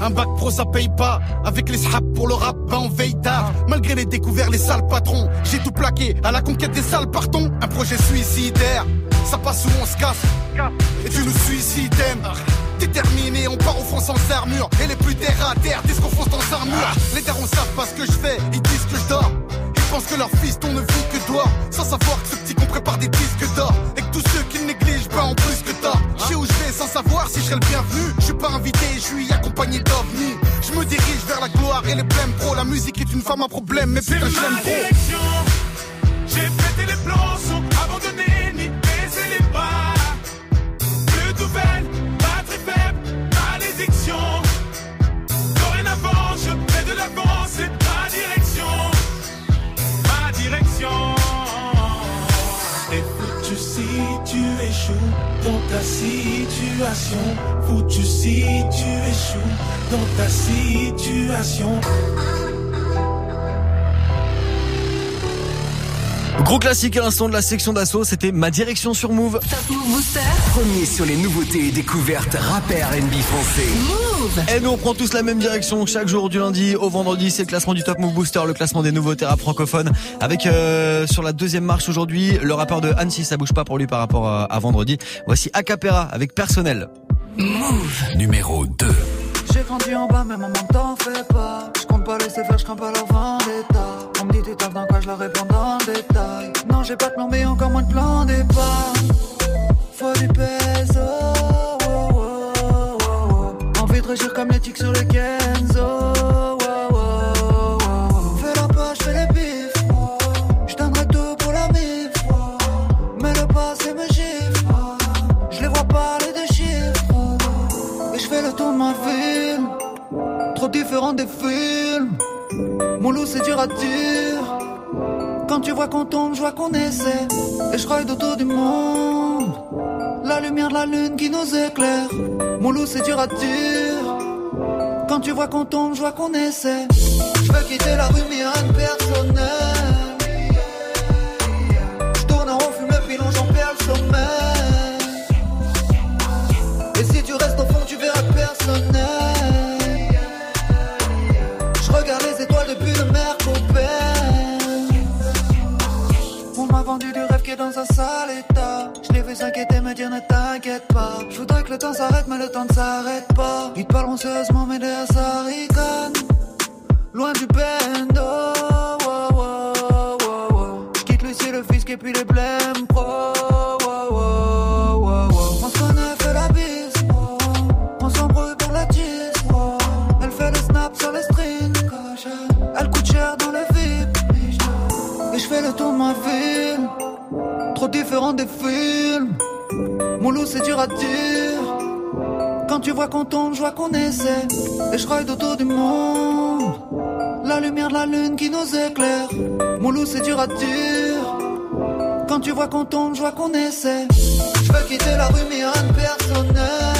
Un bac pro ça paye pas. Avec les sraps pour le rap ben on veille tard. Malgré les découverts les sales patrons J'ai tout plaqué. À la conquête des sales partons. Un projet suicidaire. Ça passe où on se casse. Et tu nous suicides Déterminé, on part au front sans armure. Et les plus terre à terre disent qu'on fonce dans armure Les darons savent pas ce que je fais Ils disent que je dors. Ils pensent que leur fils on ne vit que dehors Sans savoir que ce petit qu'on prépare des disques d'or. Et que tous ceux qui négligent pas en plus que tort. Je sais où je vais sans savoir je serai le bienvenu. Je suis pas invité, je suis accompagné d'ovnis. Je me dirige vers la gloire et les blèmes pro La musique est une femme à problème mais putain je l'aime dans ta situation. Foutu si tu échoues dans ta situation. Gros classique à l'instant de la section d'assaut, c'était ma direction sur Move. Premier sur les nouveautés et découvertes rappeurs NB français. Et nous on prend tous la même direction chaque jour du lundi au vendredi, c'est le classement du Top Move Booster, le classement des nouveautés rap francophones. Avec euh, sur la deuxième marche aujourd'hui, le rappeur de Annecy, ça bouge pas pour lui par rapport à, à vendredi. Voici Acapera avec personnel. Move numéro 2. J'ai grandi en bas, mais maman t'en fais pas. Je compte pas laisser faire, je crains pas leur vendetta. On me dit tu taffes dans quoi, je leur réponds dans le détail. Non, j'ai pas de plan, mais encore moins de plan départ. Faut du peso. oh, oh, oh. Envie de régir comme les tics sur le Kenzo. Des films. Mon loup c'est dur à dire. Quand tu vois qu'on tombe, je vois qu'on essaie. Et je ride autour du monde. La lumière de la lune qui nous éclaire. Mon loup c'est dur à dire. Quand tu vois qu'on tombe, je vois qu'on essaie. Je veux quitter la rue mais rien de Je l'ai vu s'inquiéter, me dire ne t'inquiète pas. Je voudrais que le temps s'arrête, mais le temps ne s'arrête pas. Ils te parleront sérieusement, mais derrière ça ricane. Loin du bendo. wow, wow, wow, wow. Quitte le ciel, le fisc et puis les blèmes pro. Mon c'est dur à dire. Quand tu vois qu'on tombe, je vois qu'on essaie. Et je ride autour du monde. La lumière de la lune qui nous éclaire. Mon loup, c'est dur à dire. Quand tu vois qu'on tombe, je vois qu'on essaie. Je veux quitter la rue, mais rien personnel.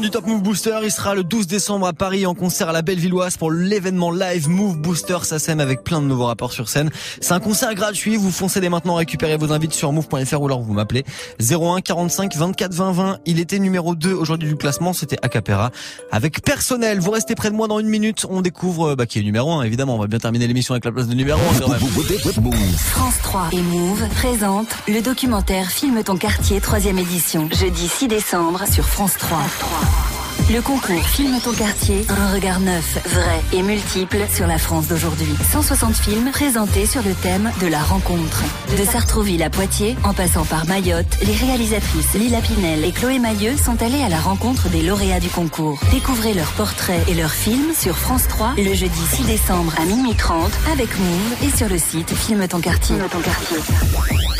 Du Top Move Booster. Il sera le 12 décembre à Paris en concert à la Bellevilloise pour l'événement live Move Booster SACEM avec plein de nouveaux rapports sur scène. C'est un concert gratuit. Vous foncez dès maintenant récupérer vos invites sur move.fr ou alors vous m'appelez 01 45 24 20 20. Il était numéro 2 aujourd'hui du classement. C'était Acapera avec personnel. Vous restez près de moi dans une minute. On découvre bah, qui est numéro 1 évidemment. On va bien terminer l'émission avec la place de numéro 1 quand même. France 3 et Move présentent le documentaire Filme ton quartier 3 édition, jeudi 6 décembre sur France 3. Le concours Filme ton quartier, un regard neuf, vrai et multiple sur la France d'aujourd'hui. 160 films présentés sur le thème de la rencontre. De Sartrouville à Poitiers, en passant par Mayotte, les réalisatrices Lila Pinel et Chloé Mailleux sont allées à la rencontre des lauréats du concours. Découvrez leurs portraits et leurs films sur France 3 le jeudi 6 décembre à minuit 30 avec Move et sur le site Filme ton quartier. Filme ton quartier.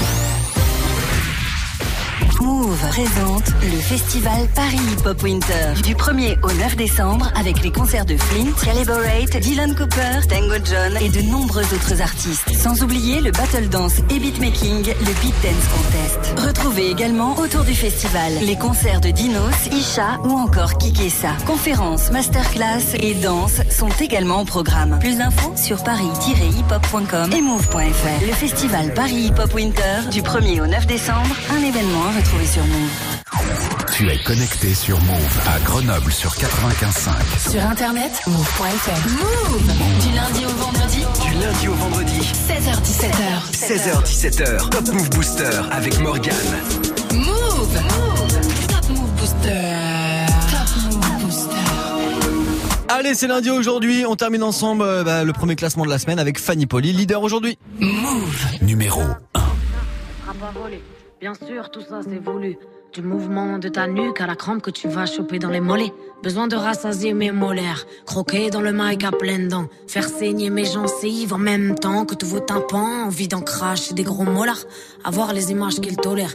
Move présente le festival Paris Hip Hop Winter du 1er au 9 décembre avec les concerts de Flint, Caliborate, Dylan Cooper, Tango John et de nombreux autres artistes. Sans oublier le battle dance et beatmaking, le Beat Dance Contest. Retrouvez également autour du festival les concerts de Dinos, Isha ou encore Kikessa. Conférences, masterclass et danse sont également au programme. Plus d'infos sur paris-hiphop.com et move.fr. Le festival Paris Hip Hop Winter du 1er au 9 décembre, un événement à retrouver sur Move. Tu es connecté sur Move à Grenoble sur 95.5. Sur internet, move.fr. Move Du lundi au vendredi. Du lundi au vendredi. 16h17h. 16h17h. Top Move Booster avec Morgane. Move Top Move Booster. Top Move Booster. Allez, c'est lundi aujourd'hui. On termine ensemble euh, bah, le premier classement de la semaine avec Fanny Poli, leader aujourd'hui. Move Numéro 1. Bien sûr, tout ça c'est voulu. Du mouvement de ta nuque à la crampe que tu vas choper dans les mollets. Besoin de rassasier mes molaires. Croquer dans le mic à pleines dents. Faire saigner mes gencives en même temps que tous vos tympans. Envie d'en cracher des gros molars. Avoir les images qu'ils tolèrent.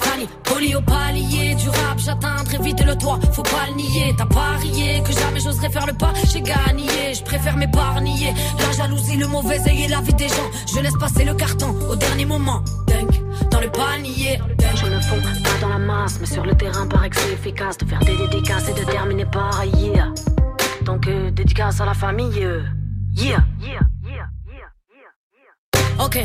Fanny, poli au palier du rap, j'atteindrai vite le toit, faut pas le nier. T'as parié que jamais j'oserais faire le pas, j'ai gagné, je préfère m'épargner. La jalousie, le mauvais œil et la vie des gens, je laisse passer le carton au dernier moment. Dunk, dans le panier. Je me fonds pas dans la masse, mais sur le terrain paraît que c'est efficace de faire des dédicaces et de terminer par yeah. Donc euh, dédicace à la famille. euh, Yeah. Ok.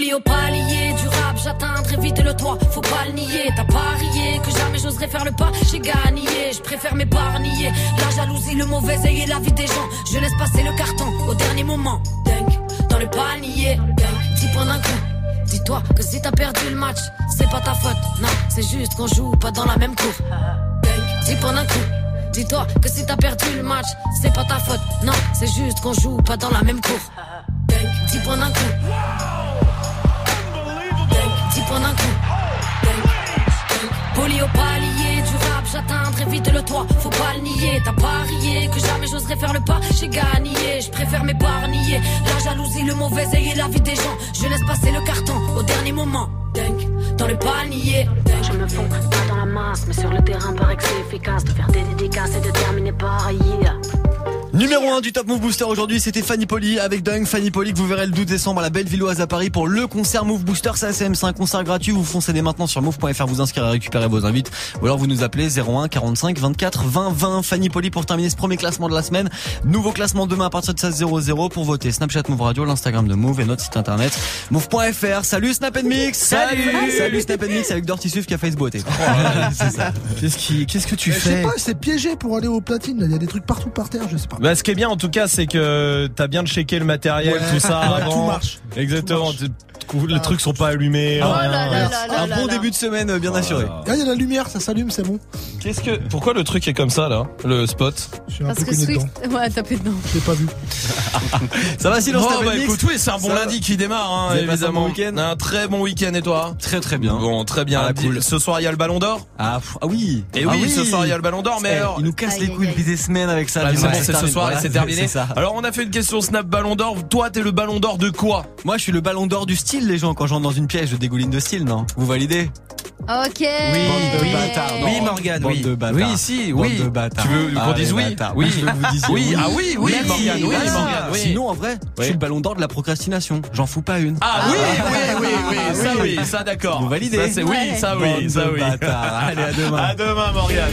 Au palier du rap, j'atteindrai vite le toit, faut pas le nier. T'as parié que jamais j'oserais faire le pas, j'ai gagné. Je préfère m'épargner. La jalousie, le mauvais œil et la vie des gens. Je laisse passer le carton au dernier moment. Dingue, dans le panier. Dingue, dis pendant un coup. Dis-toi que si t'as perdu le match, c'est pas ta faute. Non, c'est juste qu'on joue pas dans la même cour. Dingue, dis pendant un coup. Dis-toi que si t'as perdu le match, c'est pas ta faute. Non, c'est juste qu'on joue pas dans la même cour. Dingue, dis pendant un coup. Dis pendant un coup. Poli au palier du rap, j'atteindrai vite le toit. Faut pas le nier, t'as parié que jamais j'oserais faire le pas. J'ai gagné, je préfère m'épargner. La jalousie, le mauvais œil et la vie des gens. Je laisse passer le carton au dernier moment. Dans le panier. Je me fonds pas dans la masse, mais sur le terrain, paraît que c'est efficace de faire des dédicaces et de terminer par yeah. Numéro 1 du Top Move Booster aujourd'hui, c'était Fanny Poli avec Dunk. Fanny Poli que vous verrez le 12 décembre à la Bellevilloise à Paris pour le concert Move Booster. C'est ACM, c'est un concert gratuit. Vous foncez dès maintenant sur move.fr, vous inscrire et récupérer vos invites. Ou alors vous nous appelez 01 45 24 20 20. Fanny Poli pour terminer ce premier classement de la semaine. Nouveau classement demain à partir de 16 00 pour voter. Snapchat Move Radio, l'Instagram de Move et notre site internet move.fr. Salut Snap Mix. Salut. Salut Snap Mix avec Dirty Swift qui a fait ce beauté. c'est ça. Qu'est-ce qui, qu'est-ce que tu Je sais fais pas, c'est piégé pour aller au platine. là. Il y a des trucs partout par terre, je sais pas. Bah, ce qui est bien en tout cas, c'est que t'as bien checké le matériel, Ouais. tout ça. Ouais, avant. tout marche. Exactement. Les trucs sont pas allumés. Oh rien. là là là là Un bon début de semaine bien assuré. Ah, il y a la lumière, ça s'allume, c'est bon. Qu'est-ce que, pourquoi le truc est comme ça là, le spot? Je suis un Parce peu que Swift. dedans. Ouais, tapé dedans. Je l'ai pas vu. Ça va sinon Oh, Snap bah écoute, oui, c'est un bon Ça va lundi qui démarre, hein, un évidemment. bon week-end un très bon week-end et toi? Très très bien. Bon, très bien. Ah, cool. Ce soir, il y a le Ballon d'Or? Ah, ah oui. Et Ah oui, ce soir, il y a le Ballon d'Or, mais Eh, alors. il nous casse les couilles depuis des semaines avec ça. Bah, c'est soir et c'est terminé. Ça. Alors, on a fait une question Snap Ballon d'Or. Toi, t'es le Ballon d'Or de quoi? Moi, je suis le ballon d'or du style, les gens. Quand j'entre dans une pièce, je dégouline de style, non? Vous validez? Ok. Bande de bâtards. non. Oui, Morgane, Bande oui. de bâtards. Oui, si, Bande oui. de bâtards. Tu veux qu'on Ah, dise oui? bâtards. Oui. Je veux que vous disiez Oui, ah oui, oui, Merci. Morgane, oui, Voilà. Morgane, oui. Sinon, en vrai, je suis le ballon d'or de la procrastination. J'en fous pas une. Ah oui, oui, oui, oui, Ah ça oui. oui, ça d'accord. Vous validez Ça, c'est oui, ça oui, de ça oui. Allez, à demain. À demain, Morgane.